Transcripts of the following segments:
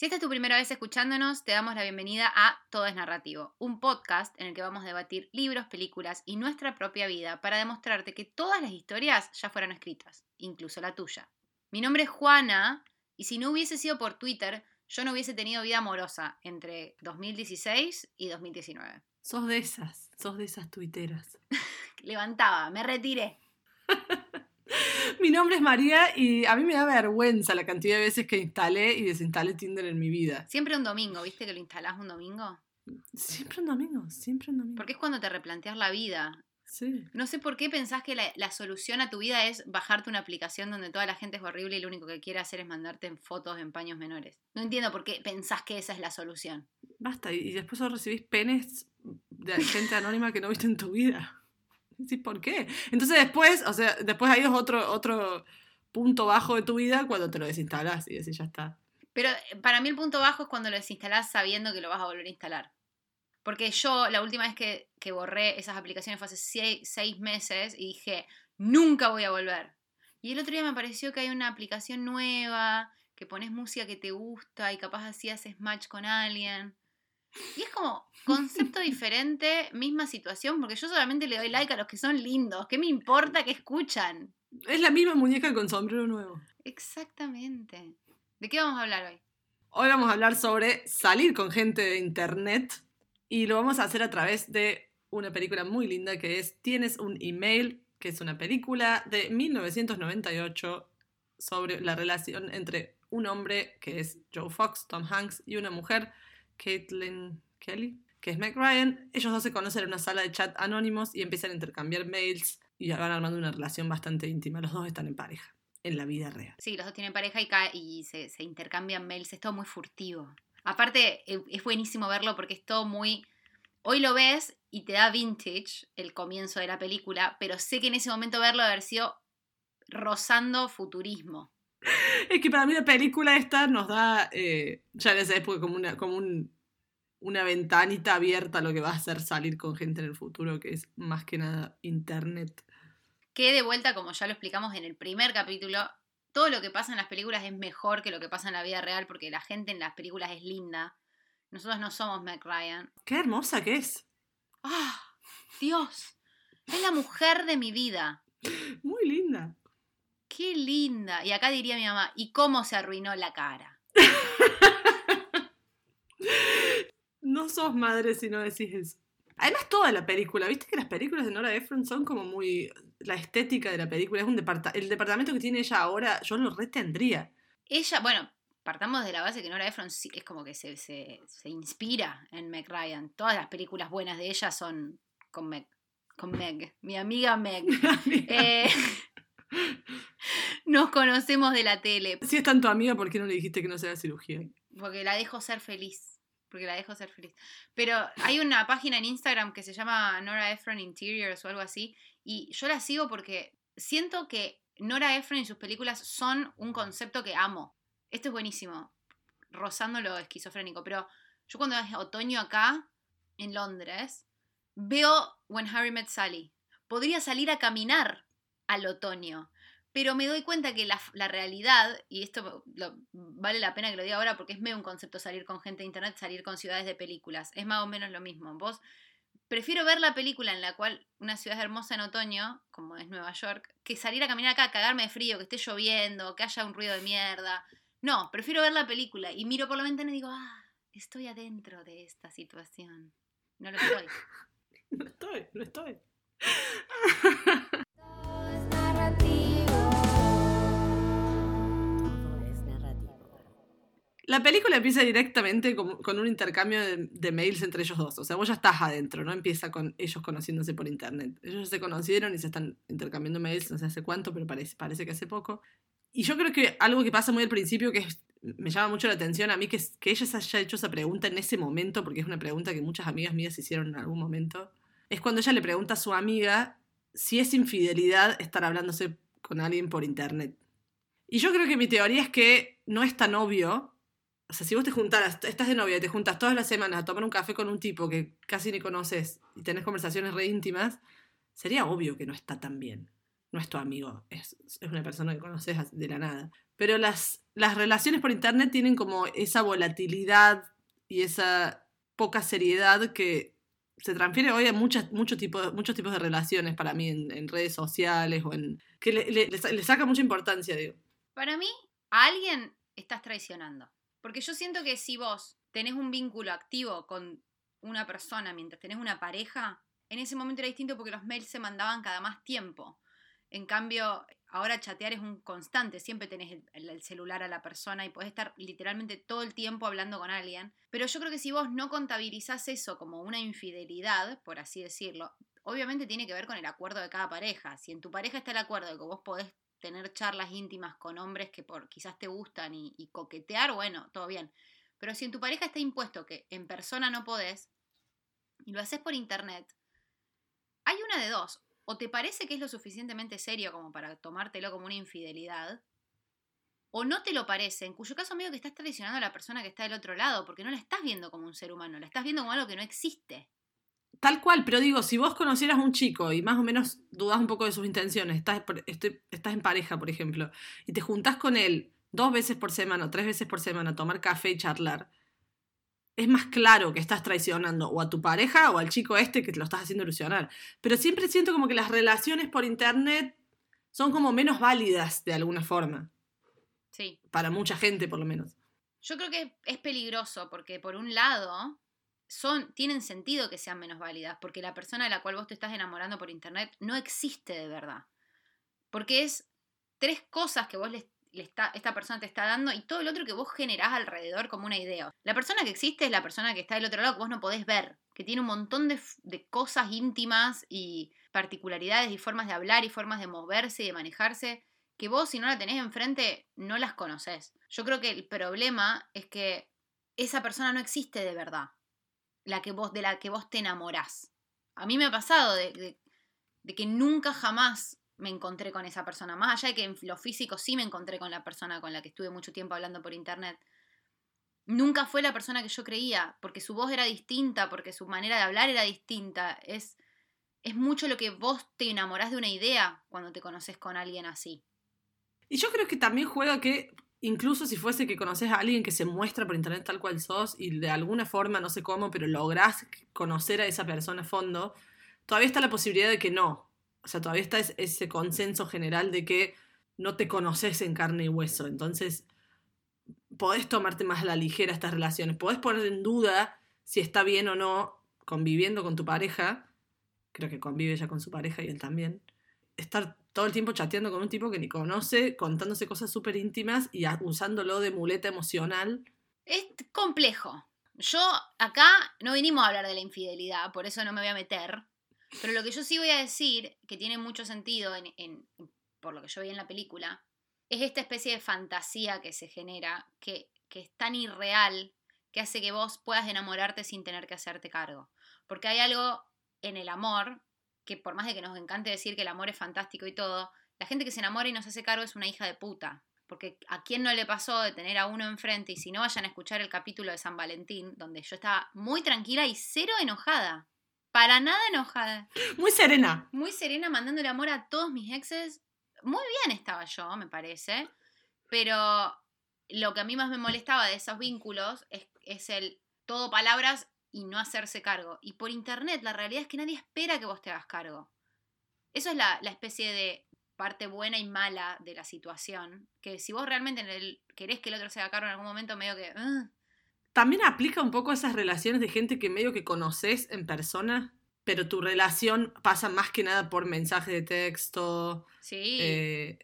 Si esta es tu primera vez escuchándonos, te damos la bienvenida a Todo es Narrativo, un podcast en el que vamos a debatir libros, películas y nuestra propia vida para demostrarte que todas las historias ya fueron escritas, incluso la tuya. Mi nombre es Juana y si no hubiese sido por Twitter, yo no hubiese tenido vida amorosa entre 2016 y 2019. Sos de esas, sos de esas tuiteras. Levantaba, me retiré. Mi nombre es María y a mí me da vergüenza la cantidad de veces que instalé y desinstalé Tinder en mi vida. Siempre un domingo, ¿viste que lo instalás un domingo? Siempre un domingo, siempre un domingo. Porque es cuando te replanteas la vida. Sí. No sé por qué pensás que la, la solución a tu vida es bajarte una aplicación donde toda la gente es horrible y lo único que quiere hacer es mandarte en fotos en paños menores. No entiendo por qué pensás que esa es la solución. Basta, y después recibís penes de gente anónima que no viste en tu vida. Sí, ¿por qué? Entonces después, o sea, después ahí es otro, otro punto bajo de tu vida cuando te lo desinstalas y decís, ya está. Pero eh, para mí el punto bajo es cuando lo desinstalás sabiendo que lo vas a volver a instalar. Porque yo la última vez que, que borré esas aplicaciones fue hace seis, seis meses y dije, nunca voy a volver. Y el otro día me pareció que hay una aplicación nueva, que pones música que te gusta y capaz así haces match con alguien. Y es como concepto diferente, misma situación, porque yo solamente le doy like a los que son lindos. ¿Qué me importa que escuchan? Es la misma muñeca con sombrero nuevo. Exactamente. ¿De qué vamos a hablar hoy? Hoy vamos a hablar sobre salir con gente de internet y lo vamos a hacer a través de una película muy linda que es Tienes un email, que es una película de 1998 sobre la relación entre un hombre que es Joe Fox, Tom Hanks, y una mujer, Caitlin Kelly, que es Meg Ryan. Ellos dos se conocen en una sala de chat anónimos y empiezan a intercambiar mails y van armando una relación bastante íntima. Los dos están en pareja, en la vida real. Sí, los dos tienen pareja y, se intercambian mails. Es todo muy furtivo. Aparte, e- es buenísimo verlo porque es todo muy... Hoy lo ves y te da vintage el comienzo de la película, pero sé que en ese momento verlo haber sido rozando futurismo. Es que para mí la película esta nos da, eh, ya en esa época, como, una, como un- una ventanita abierta a lo que va a hacer salir con gente en el futuro, que es más que nada internet. Que de vuelta, como ya lo explicamos en el primer capítulo, todo lo que pasa en las películas es mejor que lo que pasa en la vida real porque la gente en las películas es linda. Nosotros no somos Meg Ryan. Qué hermosa que es. ¡Ah! Dios, es la mujer de mi vida. Muy linda. Qué linda. Y acá diría mi mamá, ¿y cómo se arruinó la cara? No sos madre si no decís eso. Además, toda la película, viste que las películas de Nora Ephron son como muy. La estética de la película es un departamento. El departamento que tiene ella ahora, yo lo retendría. Ella, bueno, partamos de la base que Nora Ephron es como que se, se, se inspira en Meg Ryan. Todas las películas buenas de ella son con Meg. Con Meg, mi amiga Meg. Eh, nos conocemos de la tele, Si es tan tu amiga, ¿por qué no le dijiste que no se haga cirugía? porque la dejo ser feliz. Porque la dejo ser feliz. Pero hay una página en Instagram que se llama Nora Ephron Interiors o algo así. Y yo la sigo porque siento que Nora Ephron y sus películas son un concepto que amo. Esto es buenísimo. Rozando lo esquizofrénico. Pero yo cuando es otoño acá, en Londres, veo When Harry Met Sally. Podría salir a caminar al otoño. Pero me doy cuenta que la, la realidad, y esto lo- vale la pena que lo diga ahora porque es medio un concepto salir con gente de internet, salir con ciudades de películas. Es más o menos lo mismo. Vos prefiero ver la película en la cual una ciudad es hermosa en otoño, como es Nueva York, que salir a caminar acá, cagarme de frío, que esté lloviendo, que haya un ruido de mierda. No, prefiero ver la película y miro por la ventana y digo, ah, estoy adentro de esta situación. No lo estoy. No estoy, no estoy. La película empieza directamente con, con un intercambio de, de mails entre ellos dos. O sea, vos ya estás adentro, no empieza con ellos conociéndose por internet. Ellos se conocieron y se están intercambiando mails no sé hace cuánto, pero parece, parece que hace poco. Y yo creo que algo que pasa muy al principio, que es- me llama mucho la atención a mí, que, que ella se haya hecho esa pregunta en ese momento, porque es una pregunta que muchas amigas mías hicieron en algún momento, es cuando ella le pregunta a su amiga si es infidelidad estar hablándose con alguien por internet. Y yo creo que mi teoría es que no es tan obvio. O sea, si vos te juntaras, estás de novia y te juntas todas las semanas a tomar un café con un tipo que casi ni conoces y tenés conversaciones re íntimas, sería obvio que no está tan bien. no es tu amigo, es, una persona que conoces de la nada. Pero las, las relaciones por internet tienen como esa volatilidad y esa poca seriedad que se transfiere hoy a muchas, muchos, tipos, muchos tipos de relaciones para mí en, redes sociales o en... que le, le saca mucha importancia, digo. Para mí, a alguien estás traicionando. Porque yo siento que si vos tenés un vínculo activo con una persona mientras tenés una pareja, en ese momento era distinto porque los mails se mandaban cada más tiempo. En cambio, ahora chatear es un constante, siempre tenés el, el- el celular a la persona y podés estar literalmente todo el tiempo hablando con alguien. Pero yo creo que si vos no contabilizás eso como una infidelidad, por así decirlo, obviamente tiene que ver con el acuerdo de cada pareja. Si en tu pareja está el acuerdo de que vos podés tener charlas íntimas con hombres que por, quizás te gustan y, y coquetear, bueno, todo bien. Pero si en tu pareja está impuesto que en persona no podés y lo haces por internet, hay una de dos. O te parece que es lo suficientemente serio como para tomártelo como una infidelidad, o no te lo parece, en cuyo caso medio que estás traicionando a la persona que está del otro lado, porque no la estás viendo como un ser humano, la estás viendo como algo que no existe. Tal cual, pero digo, si vos conocieras a un chico y más o menos dudás un poco de sus intenciones, estás, estoy- estás en pareja, por ejemplo, y te juntás con él dos veces por semana o tres veces por semana a tomar café y charlar, es más claro que estás traicionando o a tu pareja o al chico este que te lo estás haciendo ilusionar. Pero siempre siento como que las relaciones por internet son como menos válidas de alguna forma, Sí. para mucha gente por lo menos. Yo creo que es peligroso porque por un lado son tienen sentido que sean menos válidas porque la persona de la cual vos te estás enamorando por internet no existe de verdad. Porque es tres cosas que vos está, esta persona te está dando y todo el otro que vos generás alrededor como una idea. La persona que existe es la persona que está del otro lado que vos no podés ver, que tiene un montón de, de cosas íntimas y particularidades y formas de hablar y formas de moverse y de manejarse que vos si no la tenés enfrente no las conoces. Yo creo que el problema es que esa persona no existe de verdad, la que vos, de la que vos te enamorás. A mí me ha pasado de, que nunca jamás me encontré con esa persona, más allá de que en lo físico sí me encontré con la persona con la que estuve mucho tiempo hablando por internet. Nunca fue la persona que yo creía, porque su voz era distinta, porque su manera de hablar era distinta. Es, es mucho lo que vos te enamorás de una idea cuando te conoces con alguien así. Y yo creo que también juega que, incluso si fuese que conoces a alguien que se muestra por internet tal cual sos y de alguna forma, no sé cómo, pero lográs conocer a esa persona a fondo, todavía está la posibilidad de que no. O sea, todavía está es- ese consenso general de que no te conoces en carne y hueso. Entonces, podés tomarte más a la ligera estas relaciones. Podés poner en duda si está bien o no conviviendo con tu pareja. Creo que convive ya con su pareja y él también estar todo el tiempo chateando con un tipo que ni conoce, contándose cosas súper íntimas y usándolo de muleta emocional. Es complejo. Yo acá no vinimos a hablar de la infidelidad, por eso no me voy a meter. Pero lo que yo sí voy a decir, que tiene mucho sentido en, por lo que yo vi en la película, es esta especie de fantasía que se genera, que es tan irreal, que hace que vos puedas enamorarte sin tener que hacerte cargo. Porque hay algo en el amor, que por más de que nos encante decir que el amor es fantástico y todo, la gente que se enamora y no se hace cargo es una hija de puta. Porque a quién no le pasó de tener a uno enfrente, y si no vayan a escuchar el capítulo de San Valentín, donde yo estaba muy tranquila y cero enojada. Para nada enojada. Muy serena. Muy serena, mandándole amor a todos mis exes. Muy bien estaba yo, me parece. Pero lo que a mí más me molestaba de esos vínculos es, es el todo palabras y no hacerse cargo. Y por internet la realidad es que nadie espera que vos te hagas cargo. Eso es la, la especie de parte buena y mala de la situación. Que si vos realmente en el- querés que el otro se haga cargo en algún momento, medio que... También aplica un poco esas relaciones de gente que medio que conoces en persona, pero tu relación pasa más que nada por mensaje de texto. sí. eh,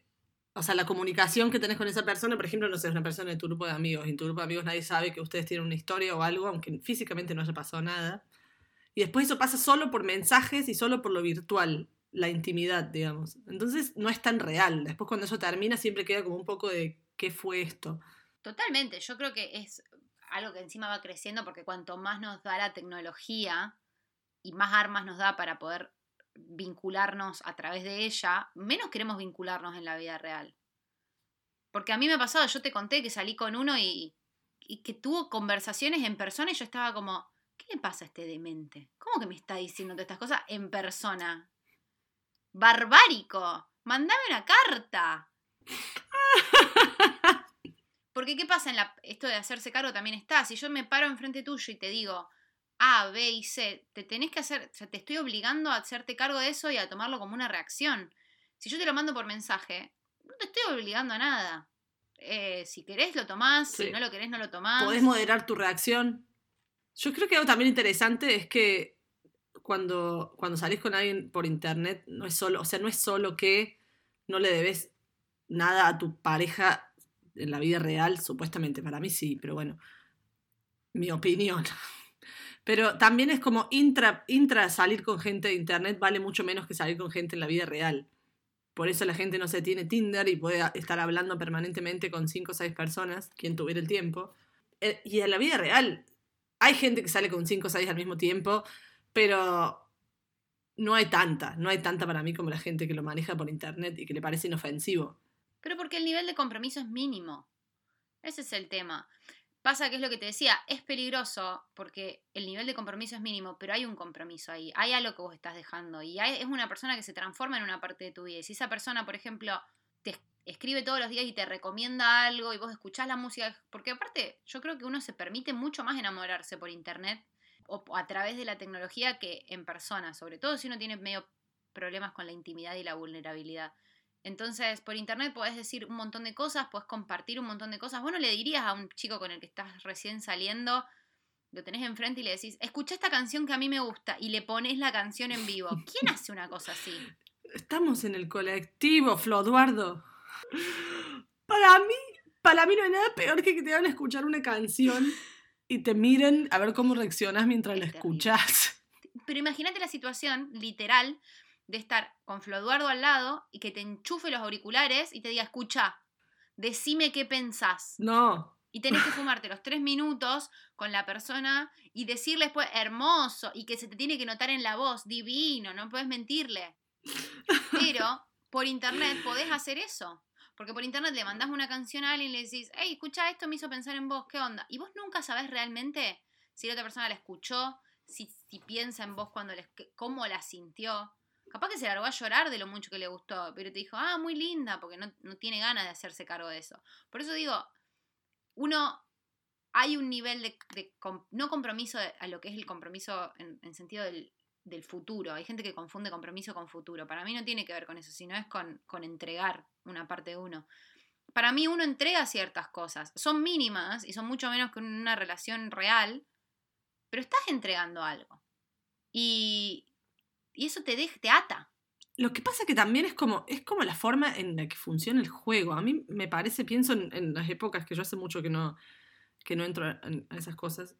o sea, la comunicación que tenés con esa persona, por ejemplo, no sé, es una persona de tu grupo de amigos, y en tu grupo de amigos nadie sabe que ustedes tienen una historia o algo, aunque físicamente no haya pasado nada. Y después eso pasa solo por mensajes y solo por lo virtual, la intimidad, digamos. Entonces no es tan real. Después cuando eso termina siempre queda como un poco de ¿qué fue esto? Totalmente, yo creo que es algo que encima va creciendo porque cuanto más nos da la tecnología y más armas nos da para poder vincularnos a través de ella, menos queremos vincularnos en la vida real. Porque a mí me ha pasado, yo te conté que salí con uno y, y que tuvo conversaciones en persona y yo estaba como, ¿qué le pasa a este demente? ¿Cómo que me está diciendo todas estas cosas en persona? Barbárico. Mandame una carta. Porque ¿qué pasa en la, esto de hacerse cargo también está? Si yo me paro enfrente tuyo y te digo A, B y C, te tenés que hacer, o sea, te estoy obligando a hacerte cargo de eso y a tomarlo como una reacción. Si yo te lo mando por mensaje, no te estoy obligando a nada. Eh, si querés lo tomás, Sí. si no lo querés no lo tomás. Podés moderar tu reacción. Yo creo que algo también interesante es que cuando, cuando salís con alguien por internet, no es solo, o sea, no es solo que no le debes nada a tu pareja en la vida real, supuestamente, para mí sí, pero bueno, mi opinión. Pero también es como intra, intra salir con gente de internet vale mucho menos que salir con gente en la vida real. Por eso la gente no se tiene Tinder y puede estar hablando permanentemente con cinco o seis personas, quien tuviera el tiempo. Eh, Y en la vida real hay gente que sale con cinco o seis al mismo tiempo, pero no hay tanta, no hay tanta para mí como la gente que lo maneja por internet y que le parece inofensivo. Pero porque el nivel de compromiso es mínimo. Ese es el tema. Pasa que es lo que te decía, es peligroso porque el nivel de compromiso es mínimo, pero hay un compromiso ahí, hay algo que vos estás dejando y hay- es una persona que se transforma en una parte de tu vida. Y si esa persona, por ejemplo, te es- escribe todos los días y te recomienda algo y vos escuchás la música, porque aparte yo creo que uno se permite mucho más enamorarse por internet o a través de la tecnología que en persona, sobre todo si uno tiene medio problemas con la intimidad y la vulnerabilidad. Entonces, por internet podés decir un montón de cosas, podés compartir un montón de cosas. Vos no le dirías a un chico con el que estás recién saliendo, lo tenés enfrente y le decís, escucha esta canción que a mí me gusta, y le pones la canción en vivo. ¿Quién hace una cosa así? Estamos en el colectivo, Flo Eduardo. Para mí, para mí no hay nada peor que que te hagan escuchar una canción y te miren a ver cómo reaccionas mientras Es la terrible. escuchas. Pero imagínate la situación literal de estar con Flo Eduardo al lado y que te enchufe los auriculares y te diga, escucha, decime qué pensás. No. Y tenés que fumarte los tres minutos con la persona y decirle después hermoso y que se te tiene que notar en la voz, divino, no puedes mentirle. Pero por internet podés hacer eso. Porque por internet le mandás una canción a alguien y le decís, hey, escucha esto, me hizo pensar en vos, ¿qué onda? Y vos nunca sabés realmente si la otra persona la escuchó, si, si piensa en vos cuando le, que- cómo la sintió. Capaz que se largó a llorar de lo mucho que le gustó, pero te dijo, ah, muy linda, porque no, no tiene ganas de hacerse cargo de eso. Por eso digo, uno, hay un nivel de, no compromiso a lo que es el compromiso en, en sentido del, del futuro. Hay gente que confunde compromiso con futuro. Para mí no tiene que ver con eso, sino es con, con entregar una parte de uno. Para mí uno entrega ciertas cosas. Son mínimas y son mucho menos que una relación real, pero estás entregando algo. Y, y eso te, deja, te ata. Lo que pasa que también es como, es como la forma en la que funciona el juego. A mí me parece, pienso en, en las épocas que yo hace mucho que no, que no entro a, a esas cosas.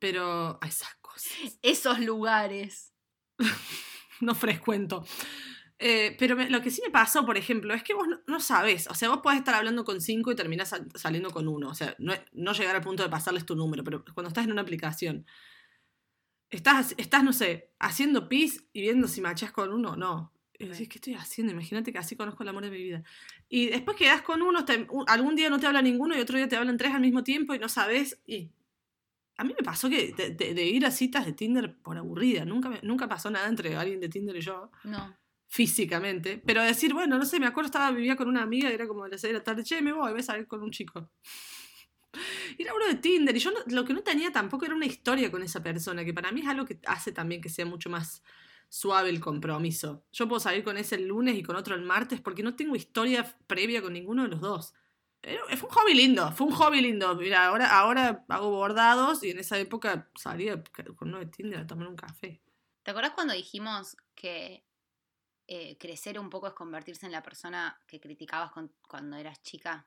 Pero a esas cosas. Esos lugares. no frecuento. Eh, pero me- lo que sí me pasó, por ejemplo, es que vos no, no sabés. O sea, vos podés estar hablando con cinco y terminás sal- saliendo con uno. O sea, no, no llegar al punto de pasarles tu número, pero cuando estás en una aplicación, estás, estás no sé, haciendo pis y viendo si machás con uno, no. Y decís. ¿qué estoy haciendo? Imagínate que así conozco el amor de mi vida. Y después quedás con uno, te- algún día no te habla ninguno y otro día te hablan tres al mismo tiempo y no sabes. Y a mí me pasó que de, de- de ir a citas de Tinder por aburrida. Nunca, me- nunca pasó nada entre alguien de Tinder y yo, No. físicamente. Pero decir, bueno, no sé, me acuerdo, estaba, vivía con una amiga y era como de las 6 de la tarde, che, me voy, voy a salir con un chico. Era uno de Tinder y yo lo que no tenía tampoco era una historia con esa persona, que para mí es algo que hace también que sea mucho más suave el compromiso. Yo puedo salir con ese el lunes y con otro el martes porque no tengo historia previa con ninguno de los dos. Fue un hobby lindo, fue un hobby lindo. Mira, ahora, ahora hago bordados y en esa época salía con uno de Tinder a tomar un café. ¿Te acordás cuando dijimos que eh, crecer un poco es convertirse en la persona que criticabas cuando eras chica?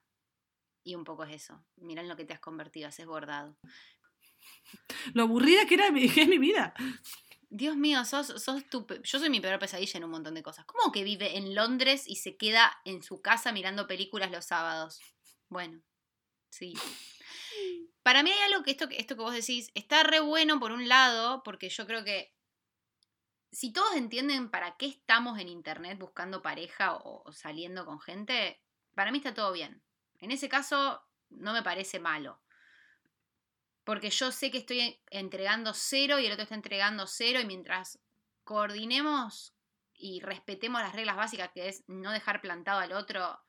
Y un poco es eso. Mirá en lo que te has convertido, haces bordado. Lo aburrida que era mi- que es mi vida. Dios mío, sos, sos tu Yo soy mi peor pesadilla en un montón de cosas. ¿Cómo que vive en Londres y se queda en su casa mirando películas los sábados? Bueno, sí. Para mí hay algo que esto, que esto que vos decís está re bueno por un lado, porque yo creo que si todos entienden para qué estamos en internet buscando pareja o, o saliendo con gente, para mí está todo bien. En ese caso, no me parece malo. Porque yo sé que estoy entregando cero y el otro está entregando cero y mientras coordinemos y respetemos las reglas básicas, que es no dejar plantado al otro,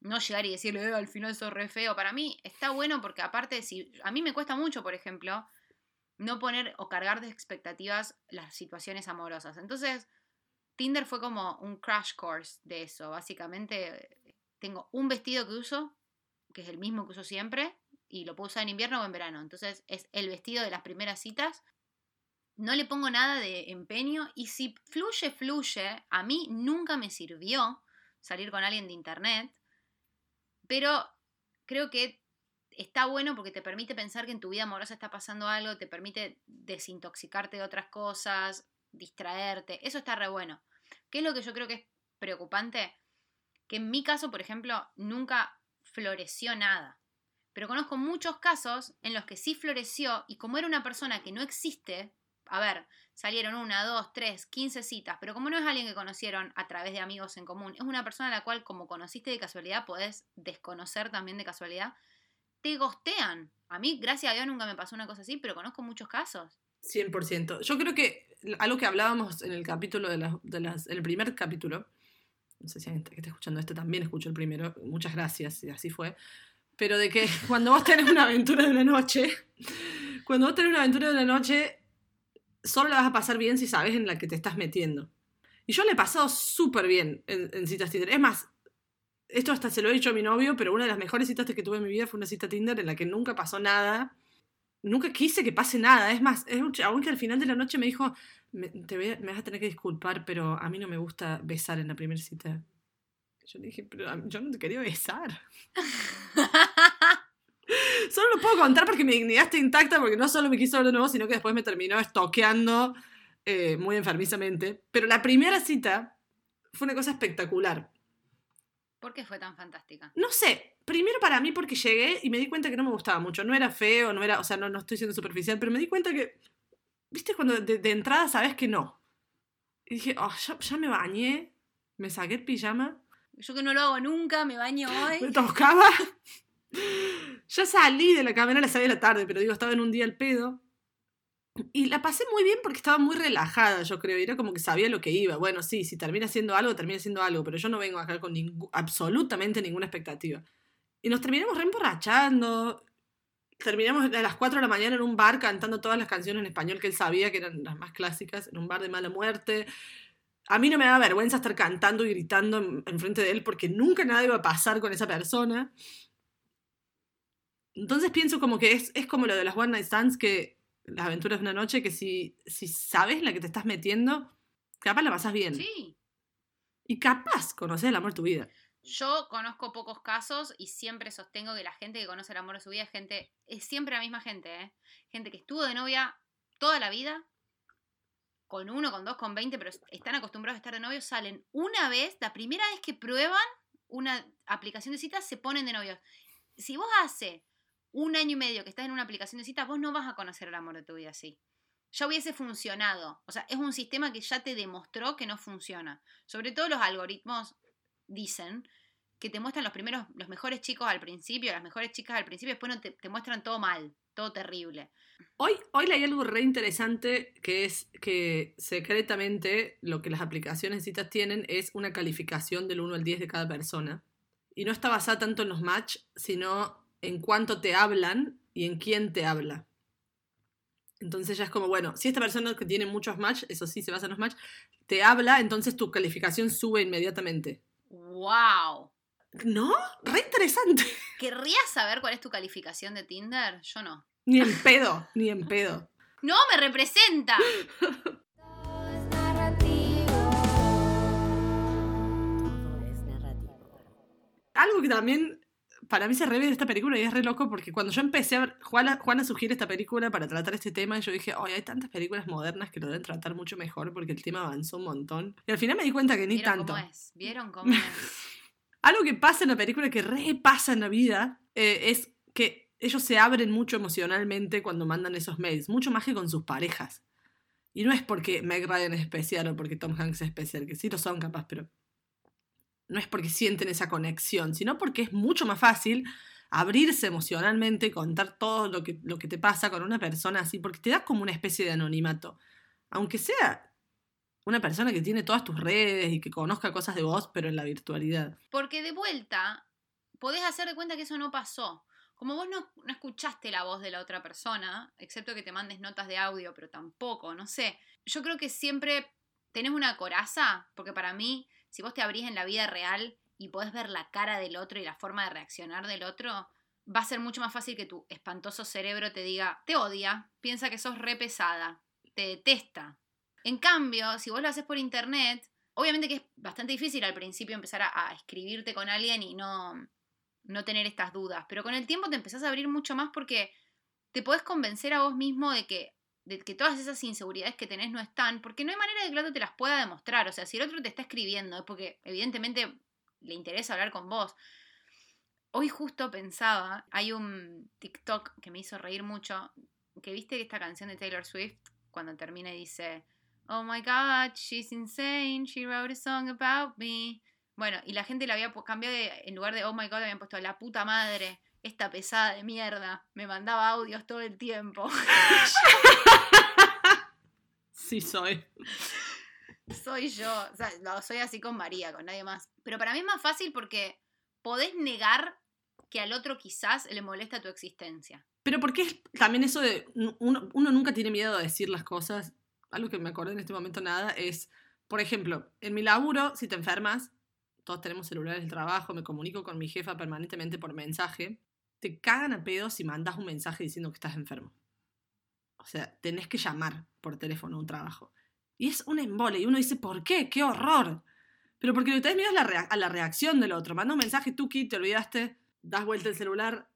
no llegar y decirle, "Eh, al final sos re feo. Para mí está bueno porque aparte, si a mí me cuesta mucho, por ejemplo, no poner o cargar de expectativas las situaciones amorosas. Entonces, Tinder fue como un crash course de eso. Básicamente, tengo un vestido que uso, que es el mismo que uso siempre, y lo puedo usar en invierno o en verano. Entonces, es el vestido de las primeras citas. No le pongo nada de empeño y si fluye, fluye. A mí nunca me sirvió salir con alguien de internet, pero creo que está bueno porque te permite pensar que en tu vida amorosa está pasando algo, te permite desintoxicarte de otras cosas, distraerte. Eso está re bueno. ¿Qué es lo que yo creo que es preocupante? Que en mi caso, por ejemplo, nunca floreció nada. Pero conozco muchos casos en los que sí floreció y como era una persona que no existe, a ver, salieron una, dos, tres, quince citas, pero como no es alguien que conocieron a través de amigos en común, es una persona a la cual como conociste de casualidad podés desconocer también de casualidad, te gostean. A mí, gracias a Dios, nunca me pasó una cosa así, pero conozco muchos casos. 100%. Yo creo que algo que hablábamos en el capítulo de las, de las el primer capítulo, no sé si alguien que está escuchando este también escuchó el primero, muchas gracias, y así fue, pero de que cuando vos tenés una aventura de una noche, cuando vos tenés una aventura de una noche, solo la vas a pasar bien si sabes en la que te estás metiendo. Y yo le he pasado súper bien en, en citas Tinder. Es más, esto hasta se lo he dicho a mi novio, pero una de las mejores citas que tuve en mi vida fue una cita Tinder en la que nunca pasó nada. Nunca quise que pase nada. Es más, es un chabón que al final de la noche me dijo, me, te voy a- me vas a tener que disculpar, pero a mí no me gusta besar en la primera cita. Yo le dije, pero yo no te quería besar. Solo lo puedo contar porque mi dignidad está intacta, porque no solo me quiso ver de nuevo, sino que después me terminó estoqueando eh, muy enfermizamente. Pero la primera cita fue una cosa espectacular. ¿Por qué fue tan fantástica? No sé, primero para mí porque llegué y me di cuenta que no me gustaba mucho. No era feo, no era, o sea, no, no estoy siendo superficial, pero me di cuenta que, viste, cuando de, de entrada sabes que no. Y dije, oh, ya, ya me bañé, me saqué el pijama, Yo que no lo hago nunca, me baño me hoy. tocaba. ya salí de la cámara a las 6 de la tarde, pero digo, estaba en un día al pedo. Y la pasé muy bien porque estaba muy relajada, yo creo. y Era como que sabía lo que iba. Bueno, sí, si termina siendo algo, termina siendo algo. Pero yo no vengo acá con absolutamente ninguna expectativa. Y nos terminamos reemborrachando. Terminamos a las 4 de la mañana en un bar cantando todas las canciones en español que él sabía, que eran las más clásicas, en un bar de mala muerte. A mí no me da vergüenza estar cantando y gritando en, enfrente de él porque nunca nada iba a pasar con esa persona. Entonces pienso como que es, es como lo de las One Night Stands, que las aventuras de una noche, que si, si sabes la que te estás metiendo, capaz la pasas bien. Sí. Y capaz conoces el amor de tu vida. Yo conozco pocos casos y siempre sostengo que la gente que conoce el amor de su vida es gente, es siempre la misma gente, ¿eh? Gente que estuvo de novia toda la vida, con uno, con dos, con veinte, pero están acostumbrados a estar de novios, salen una vez, la primera vez que prueban una aplicación de citas, se ponen de novios. Si vos hace un año y medio que estás en una aplicación de citas, vos no vas a conocer el amor de tu vida así. Ya hubiese funcionado. O sea, es un sistema que ya te demostró que no funciona. Sobre todo los algoritmos dicen que te muestran los primeros, los mejores chicos al principio, las mejores chicas al principio, después no te, muestran todo mal, todo terrible. Hoy, hoy algo re interesante que es que secretamente lo que las aplicaciones de citas tienen es una calificación del 1 al 10 de cada persona. Y no está basada tanto en los match, sino en cuánto te hablan y en quién te habla. Entonces ya es como, bueno, si esta persona que tiene muchos match, eso sí se basa en los match, te habla, entonces tu calificación sube inmediatamente. ¡Wow! ¿No? Re interesante. ¿Querrías saber cuál es tu calificación de Tinder? Yo no. Ni en pedo, ni en pedo. ¡No me representa! Todo es narrativo. Todo es narrativo. Algo que también para mí se revive esta película y es re loco porque cuando yo empecé a ver, Juana, Juana sugiere esta película para tratar este tema y yo dije, oye, hay tantas películas modernas que lo deben tratar mucho mejor porque el tema avanzó un montón. Y al final me di cuenta que ni ¿Vieron tanto. cómo es? ¿Vieron cómo es? Algo que pasa en la película que re pasa en la vida eh, es que ellos se abren mucho emocionalmente cuando mandan esos mails, mucho más que con sus parejas. Y no es porque Meg Ryan es especial o porque Tom Hanks es especial, que sí lo son capaz, pero no es porque sienten esa conexión, sino porque es mucho más fácil abrirse emocionalmente, contar todo lo que, lo que te pasa con una persona así, porque te da como una especie de anonimato. Aunque sea, una persona que tiene todas tus redes y que conozca cosas de vos, pero en la virtualidad. Porque de vuelta, podés hacer de cuenta que eso no pasó. Como vos no, no escuchaste la voz de la otra persona, excepto que te mandes notas de audio, pero tampoco, no sé. Yo creo que siempre tenés una coraza, porque para mí, si vos te abrís en la vida real y podés ver la cara del otro y la forma de reaccionar del otro, va a ser mucho más fácil que tu espantoso cerebro te diga, te odia, piensa que sos re pesada, te detesta. En cambio, si vos lo haces por internet, obviamente que es bastante difícil al principio empezar a, escribirte con alguien y no, no tener estas dudas, pero con el tiempo te empezás a abrir mucho más porque te podés convencer a vos mismo de que, de que todas esas inseguridades que tenés no están, porque no hay manera de que el otro te las pueda demostrar. O sea, si el otro te está escribiendo es porque evidentemente le interesa hablar con vos. Hoy justo pensaba, hay un TikTok que me hizo reír mucho, que viste esta canción de Taylor Swift, cuando termina y dice, Oh my god, she's insane, she wrote a song about me. Bueno, y la gente le había cambiado de, en lugar de Oh my god, habían puesto la puta madre, esta pesada de mierda, me mandaba audios todo el tiempo. Sí soy. soy yo, o sea, lo soy así con María, con nadie más. Pero para mí es más fácil porque podés negar que al otro quizás le molesta tu existencia. Pero porque es también eso de uno, uno nunca tiene miedo de decir las cosas. Algo que me acordé en este momento nada es, por ejemplo, en mi laburo, si te enfermas, todos tenemos celulares del trabajo, me comunico con mi jefa permanentemente por mensaje, te cagan a pedos si mandas un mensaje diciendo que estás enfermo. O sea, tenés que llamar por teléfono a un trabajo. Y es un embole. Y uno dice, ¿por qué? ¡Qué horror! Pero porque lo que tenés miedo es la a la reacción del otro. Manda un mensaje, tú, Kit, te olvidaste, das vuelta el celular.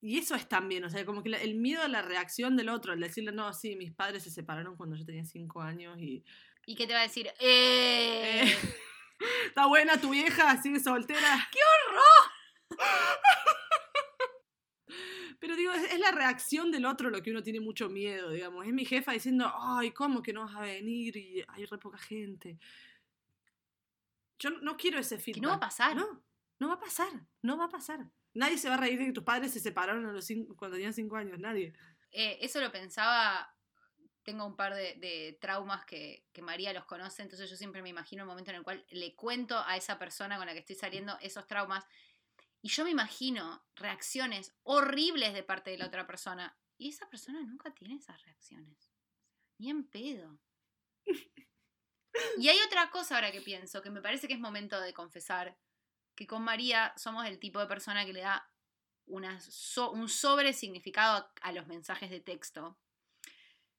Y eso es también, o sea, como que el miedo a la reacción del otro, el decirle, no, sí, mis padres se separaron cuando yo tenía cinco años y... ¿Y qué te va a decir? ¡Eh! Eh, Está buena tu vieja, sigue soltera. ¡Qué horror! Pero digo, es, es la reacción del otro lo que uno tiene mucho miedo, digamos. Es mi jefa diciendo, ay, ¿cómo que no vas a venir? Y hay re poca gente. Yo no, no quiero ese feedback. Que no va a pasar. No, no va a pasar. No va a pasar. Nadie se va a reír de que tus padres se separaron a los cinco- cuando tenían cinco años. Nadie. Eh, eso lo pensaba. Tengo un par de, de traumas que, que María los conoce, entonces yo siempre me imagino el momento en el cual le cuento a esa persona con la que estoy saliendo esos traumas y yo me imagino reacciones horribles de parte de la otra persona y esa persona nunca tiene esas reacciones. Ni en pedo. Y hay otra cosa ahora que pienso, que me parece que es momento de confesar, que con María somos el tipo de persona que le da un sobre significado a los mensajes de texto.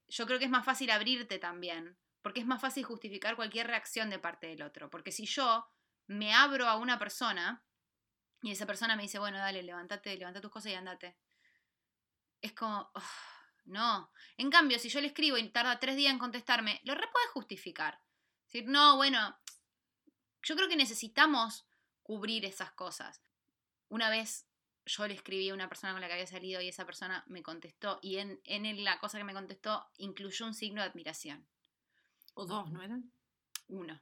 Yo creo que es más fácil abrirte también, porque es más fácil justificar cualquier reacción de parte del otro. Porque si yo me abro a una persona y esa persona me dice, bueno, dale, levántate, levanta tus cosas y andate. Es como, "Ugh, no. En cambio, si yo le escribo y tarda tres días en contestarme, lo re puedes justificar. Decir, no, bueno, yo creo que necesitamos cubrir esas cosas. Una vez yo le escribí a una persona con la que había salido y esa persona me contestó y en, en la cosa que me contestó incluyó un signo de admiración. O dos, ¿no eran? Uno.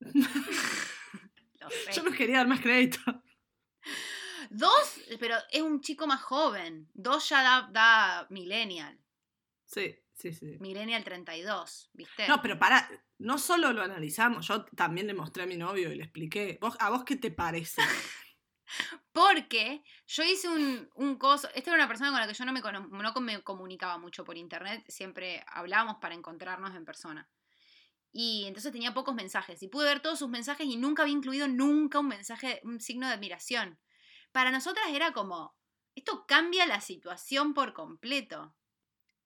Yo no quería dar más crédito. Dos, pero es un chico más joven. Dos ya da, da millennial. Sí, sí, sí. Millennial 32, ¿viste? No, pero para, no solo lo analizamos, yo también le mostré a mi novio y le expliqué. ¿Vos, ¿A vos qué te parece? Porque yo hice un, un coso. Esta era una persona con la que yo no me, no me comunicaba mucho por internet. Siempre hablábamos para encontrarnos en persona. Y entonces tenía pocos mensajes. Y pude ver todos sus mensajes y nunca había incluido nunca un mensaje, un signo de admiración. Para nosotras era como. Esto cambia la situación por completo.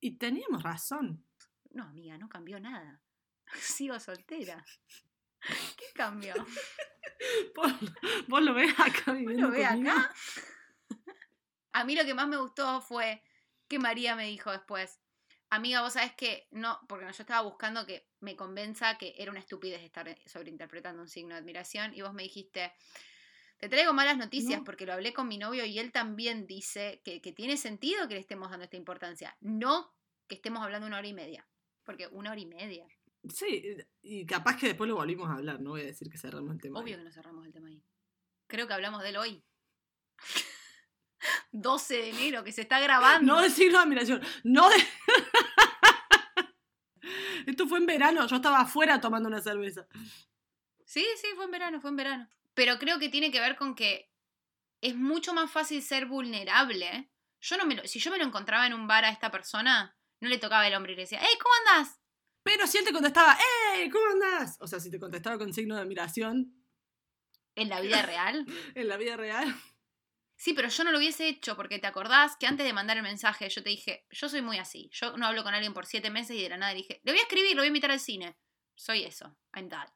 Y teníamos razón. No, amiga, no cambió nada. Sigo soltera. ¿Qué cambió? Vos, vos lo ves acá viviendo ¿Lo ve conmigo. acá? A mí lo que más me gustó fue que María me dijo después, amiga, vos sabés que no, porque yo estaba buscando que me convenza que era una estupidez estar sobreinterpretando un signo de admiración y vos me dijiste, te traigo malas noticias No. porque lo hablé con mi novio y él también dice que, que tiene sentido que le estemos dando esta importancia, no que estemos hablando una hora y media, porque una hora y media, Sí, y capaz que después lo volvimos a hablar, no voy a decir que cerramos el tema. obvio ahí. que no cerramos el tema ahí. Creo que hablamos de él hoy. 12 de enero, que se está grabando. No de signo de admiración, no de... Esto fue en verano, yo estaba afuera tomando una cerveza. Sí, sí, fue en verano, fue en verano. Pero creo que tiene que ver con que es mucho más fácil ser vulnerable. Yo no me lo, si yo me lo encontraba en un bar a esta persona, no le tocaba el hombre y le decía, ¡Hey, ¿cómo andás? Pero si él te contestaba, ¡Ey! ¿Cómo andás? O sea, si te contestaba con signo de admiración En la vida real. en la vida real. Sí, pero yo no lo hubiese hecho porque te acordás que antes de mandar el mensaje yo te dije, yo soy muy así. Yo no hablo con alguien por siete meses y de la nada dije, le voy a escribir, lo voy a invitar al cine. Soy eso. I'm that.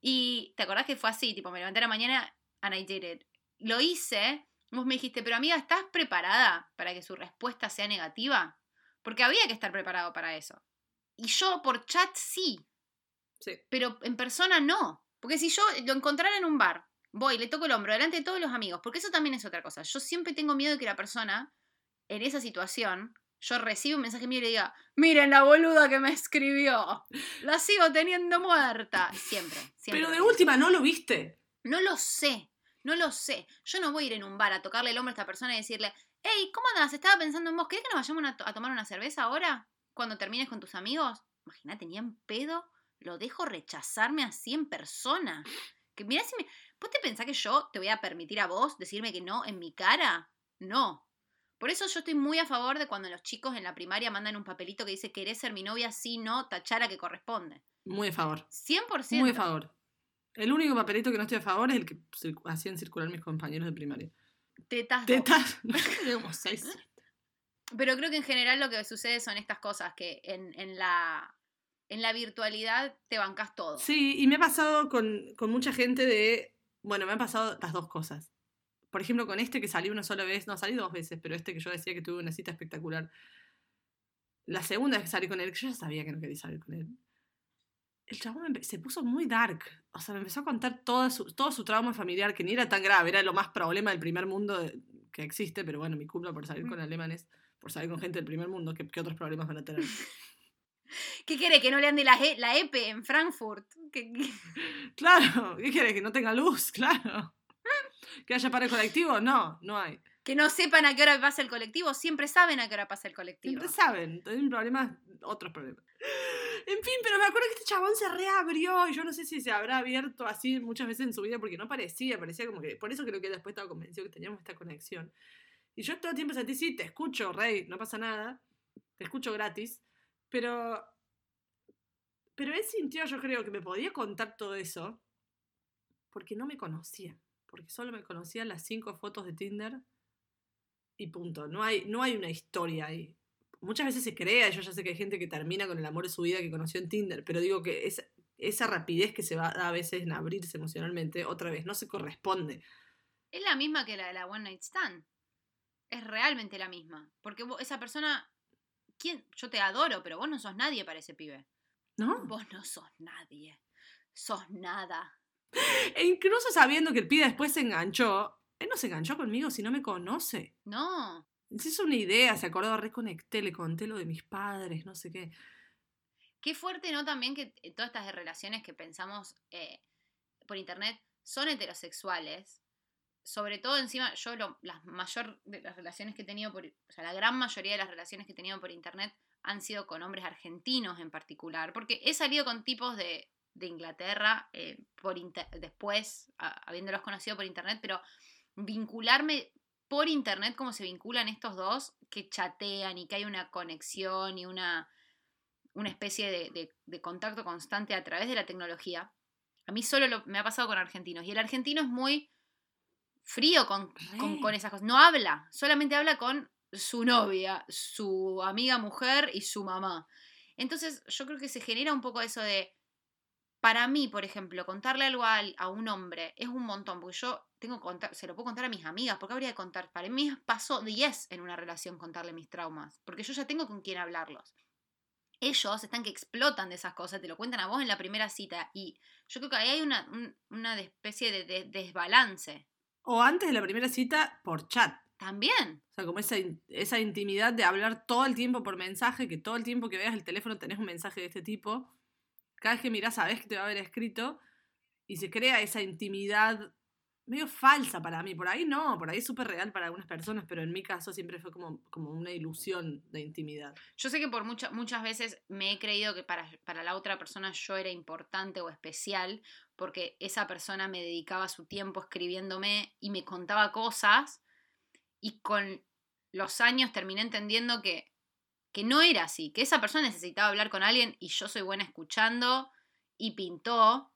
Y te acordás que fue así, tipo, me levanté a la mañana and I did it. Lo hice, vos me dijiste, pero amiga, ¿estás preparada para que su respuesta sea negativa? Porque había que estar preparado para eso. Y yo por chat sí, Sí. pero en persona no. Porque si yo lo encontrara en un bar, voy, le toco el hombro delante de todos los amigos, porque eso también es otra cosa. Yo siempre tengo miedo de que la persona, en esa situación, yo reciba un mensaje mío y le diga, miren la boluda que me escribió, la sigo teniendo muerta. Siempre, siempre. Pero de última, ¿no lo viste? No lo sé, no lo sé. Yo no voy a ir en un bar a tocarle el hombro a esta persona y decirle, hey, ¿cómo andas? Estaba pensando en vos, ¿querés que nos vayamos a tomar una cerveza ahora? Cuando termines con tus amigos. Imagínate, ni en pedo lo dejo rechazarme así en persona. Que mirá si me... ¿Vos te pensás que yo te voy a permitir a vos decirme que no en mi cara? No. Por eso yo estoy muy a favor de cuando los chicos en la primaria mandan un papelito que dice querés ser mi novia, sí, no, tachara que corresponde. Muy a favor. 100%. Muy a favor. El único papelito que no estoy a favor es el que hacían circular mis compañeros de primaria. Tetas. Tetas. Seis. Pero creo que en general lo que sucede son estas cosas, que en, en la, en la virtualidad te bancas todo. Sí, y me ha pasado con, con mucha gente de. Bueno, me han pasado las dos cosas. Por ejemplo, con este que salí una sola vez, no salí dos veces, pero este que yo decía que tuve una cita espectacular. La segunda vez que salí con él, que yo ya sabía que no quería salir con él. El chabón se puso muy dark. O sea, me empezó a contar toda su, todo su trauma familiar, que ni era tan grave, era lo más problema del primer mundo de- que existe, pero bueno, mi culpa por salir con alemanes, por salir con gente del primer mundo, ¿qué, qué otros problemas van a tener? ¿Qué quiere? Que no le ande la, E- la EPE en Frankfurt. ¿Qué- qué? Claro, ¿qué quieres? Que no tenga luz, claro. ¿Que haya para el colectivo? No, no hay. Que no sepan a qué hora pasa el colectivo. Siempre saben a qué hora pasa el colectivo. Siempre saben, tienen problemas, otros problemas. En fin, pero me acuerdo que este chabón se reabrió y yo no sé si se habrá abierto así muchas veces en su vida porque no parecía, parecía como que, por eso creo que después estaba convencido que teníamos esta conexión. Y yo todo el tiempo sentí, sí, te escucho, Rey, no pasa nada, te escucho gratis, pero... Pero él sintió, yo creo, que me podía contar todo eso porque no me conocía, porque solo me conocían las cinco fotos de Tinder y punto. No hay, no hay una historia ahí. Muchas veces se crea, yo ya sé que hay gente que termina con el amor de su vida que conoció en Tinder, pero digo que esa, rapidez que se va a veces en abrirse emocionalmente, otra vez, no se corresponde. Es la misma que la de la One Night Stand. Es realmente la misma. Porque esa persona. ¿Quién? Yo te adoro, pero vos no sos nadie para ese pibe. ¿No? Vos no sos nadie. Sos nada. E incluso sabiendo que el pibe después se enganchó, él no se enganchó conmigo si no me conoce. No. Se hizo una idea, se acordó, reconecté, le conté lo de mis padres, no sé qué. Qué fuerte, ¿no? También que eh, todas estas relaciones que pensamos eh, por internet son heterosexuales. Sobre todo encima, yo lo, la mayor de las relaciones que he tenido por, o sea, la gran mayoría de las relaciones que he tenido por internet han sido con hombres argentinos en particular, porque he salido con tipos de, de Inglaterra eh, por inter- después, habiéndolos conocido por internet, pero vincularme por internet como se vinculan estos dos, que chatean y que hay una conexión y una, una especie de, de- contacto constante a través de la tecnología. A mí solo lo- me ha pasado con argentinos. Y el argentino es muy frío con, con- con esas cosas. No habla, solamente habla con su novia, su amiga mujer y su mamá. Entonces yo creo que se genera un poco eso de, para mí, por ejemplo, contarle algo a, a un hombre es un montón, porque yo tengo que contar, se lo puedo contar a mis amigas, porque habría de contar, para mí pasó 10 en una relación contarle mis traumas, porque yo ya tengo con quién hablarlos. Ellos están que explotan de esas cosas, te lo cuentan a vos en la primera cita, y yo creo que ahí hay una, un- una especie de, de desbalance. O antes de la primera cita, por chat. También. O sea, como esa, esa intimidad de hablar todo el tiempo por mensaje, que todo el tiempo que veas el teléfono tenés un mensaje de este tipo. Cada vez que mirás sabés que te va a haber escrito y se crea esa intimidad medio falsa para mí. Por ahí no, por ahí es súper real para algunas personas, pero en mi caso siempre fue como, como una ilusión de intimidad. Yo sé que por mucha- muchas veces me he creído que para, para la otra persona yo era importante o especial porque esa persona me dedicaba su tiempo escribiéndome y me contaba cosas y con los años terminé entendiendo que, que no era así, que esa persona necesitaba hablar con alguien y yo soy buena escuchando y pintó,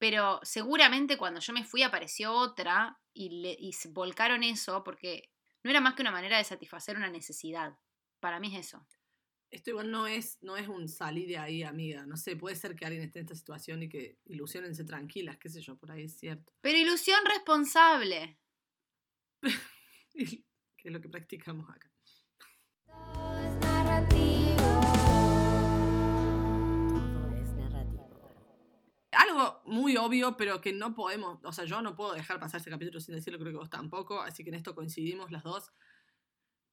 pero seguramente cuando yo me fui apareció otra y, le, y se volcaron eso porque no era más que una manera de satisfacer una necesidad. Para mí es eso. Esto igual no es, no es un salir de ahí, amiga. No sé, puede ser que alguien esté en esta situación y que ilusionense tranquilas, qué sé yo, por ahí es cierto. Pero ilusión responsable. que es lo que practicamos acá. Muy obvio, pero que no podemos, o sea, yo no puedo dejar pasar este capítulo sin decirlo, creo que vos tampoco, así que en esto coincidimos las dos,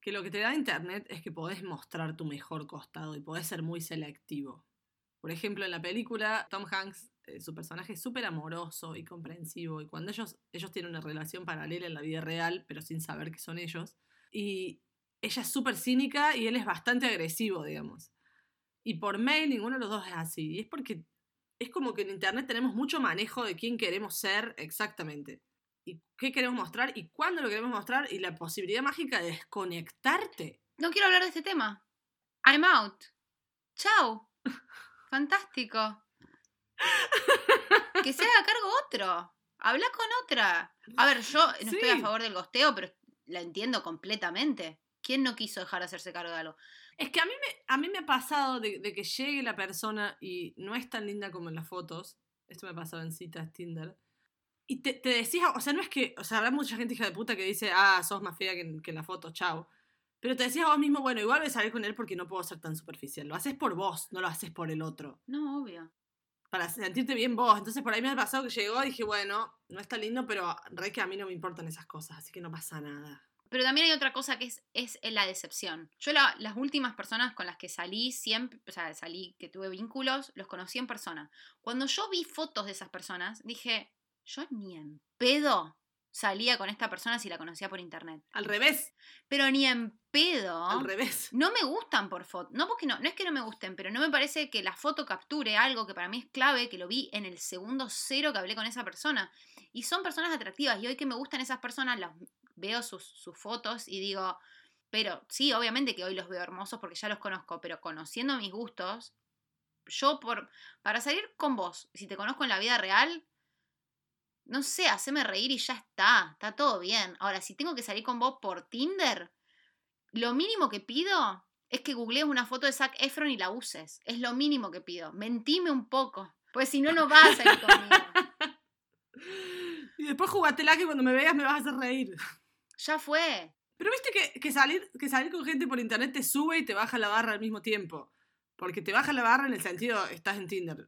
que lo que te da Internet es que podés mostrar tu mejor costado y podés ser muy selectivo. Por ejemplo, en la película, Tom Hanks, eh, su personaje es súper amoroso y comprensivo, y cuando ellos, ellos tienen una relación paralela en la vida real, pero sin saber que son ellos, y ella es súper cínica y él es bastante agresivo, digamos. Y por mail ninguno de los dos es así, y es porque es como que en internet tenemos mucho manejo de quién queremos ser exactamente. Y qué queremos mostrar y cuándo lo queremos mostrar y la posibilidad mágica de desconectarte. No quiero hablar de este tema. I'm out. Chao. Fantástico. Que se haga cargo otro. Habla con otra. A ver, yo no estoy a favor del gosteo, pero la entiendo completamente. ¿Quién no quiso dejar de hacerse cargo de algo? Es que a mí me, a mí me ha pasado de, de que llegue la persona y no es tan linda como en las fotos. Esto me ha pasado en citas Tinder. Y te, te decís, o sea, no es que, o sea, habrá mucha gente hija de puta que dice, ah, sos más fea que en, que en la foto, chao. Pero te decías a vos mismo, bueno, igual voy a salir con él porque no puedo ser tan superficial. Lo haces por vos, no lo haces por el otro. No, obvio. para sentirte bien vos. Entonces por ahí me ha pasado que llegó y dije, bueno, no está lindo, pero re que a mí no me importan esas cosas, así que no pasa nada. Pero también hay otra cosa que es, es la decepción. Yo la- las últimas personas con las que salí siempre, o sea, salí, que tuve vínculos, los conocí en persona. Cuando yo vi fotos de esas personas, dije, yo ni en pedo salía con esta persona si la conocía por internet. Al revés, Pero ni en pedo. al revés. No me gustan por foto. No porque no, no es que no me gusten, pero no me parece que la foto capture algo que para mí es clave, que lo vi en el segundo cero que hablé con esa persona. Y son personas atractivas. Y hoy que me gustan esas personas, las veo sus, fotos y digo, pero sí, obviamente que hoy los veo hermosos porque ya los conozco, pero conociendo mis gustos, yo por para salir con vos, si te conozco en la vida real, no sé, haceme reír y ya está, está todo bien. Ahora, si tengo que salir con vos por Tinder, lo mínimo que pido es que googlees una foto de Zac Efron y la uses. Es lo mínimo que pido. Mentime un poco. Pues si no, no vas a salir conmigo. Y después jugatela que cuando me veas me vas a hacer reír. Ya fue. Pero viste que, que salir, que salir con gente por internet te sube y te baja la barra al mismo tiempo. Porque te baja la barra en el sentido, estás en Tinder.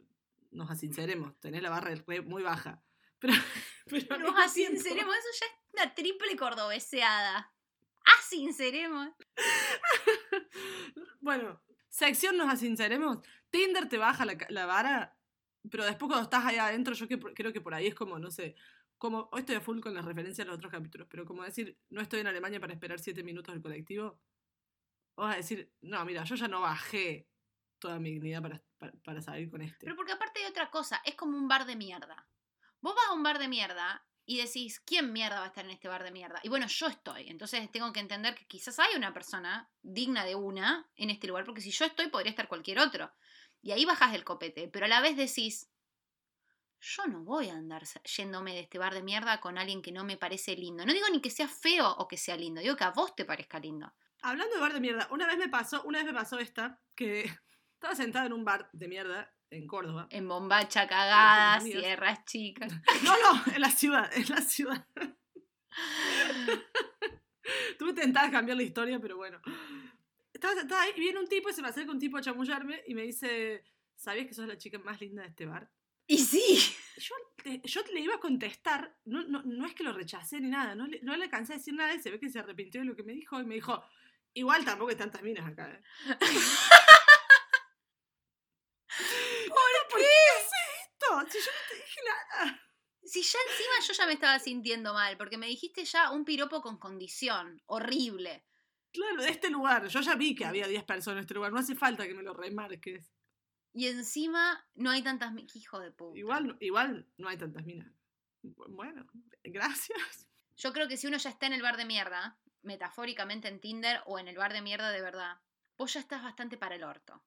Nos asinceremos, tenés la barra muy baja. Pero, Nos asinceremos. Eso ya es una triple cordobeseada. Asinceremos. Bueno, sección nos asinceremos. Tinder te baja la, la vara, pero después cuando estás ahí adentro, yo que, creo que por ahí es como, no sé, como, hoy estoy a full con las referencias a los otros capítulos, pero como decir, no estoy en Alemania para esperar siete minutos del colectivo, vas a decir, no, mira, yo ya no bajé toda mi dignidad para, para, para salir con este. Pero porque aparte hay otra cosa. Es como un bar de mierda. Vos vas a un bar de mierda y decís, ¿quién mierda va a estar en este bar de mierda? Y bueno, yo estoy. Entonces tengo que entender que quizás hay una persona digna de una en este lugar, porque si yo estoy, podría estar cualquier otro. Y ahí bajas del copete, pero a la vez decís, yo no voy a andar yéndome de este bar de mierda con alguien que no me parece lindo. No digo ni que sea feo o que sea lindo, digo que a vos te parezca lindo. Hablando de bar de mierda, una vez me pasó, una vez me pasó esta, que estaba sentada en un bar de mierda en Córdoba. En bombacha cagada, sierras chicas. No, no, en la ciudad, en la ciudad. Tuve tentada cambiar la historia, pero bueno. Estaba sentada ahí y viene un tipo y se me acerca un tipo a chamullarme y me dice, ¿sabías que sos la chica más linda de este bar? Y sí. Yo, yo le iba a contestar, no, no, no es que lo rechacé ni nada, no le, no le alcancé a decir nada y se ve que se arrepintió de lo que me dijo y me dijo, igual tampoco hay tantas minas acá. ¿eh". ¿Por ¿Por qué haces esto? Si yo no te dije nada. Si ya encima yo ya me estaba sintiendo mal, porque me dijiste ya un piropo con condición, horrible. Claro, de este lugar. Yo ya vi que había 10 personas en este lugar. No hace falta que me lo remarques. Y encima no hay tantas... mi- ¡Qué hijo de puta! Igual, igual no hay tantas minas. Bueno, gracias. Yo creo que si uno ya está en el bar de mierda, metafóricamente en Tinder o en el bar de mierda de verdad, vos ya estás bastante para el orto.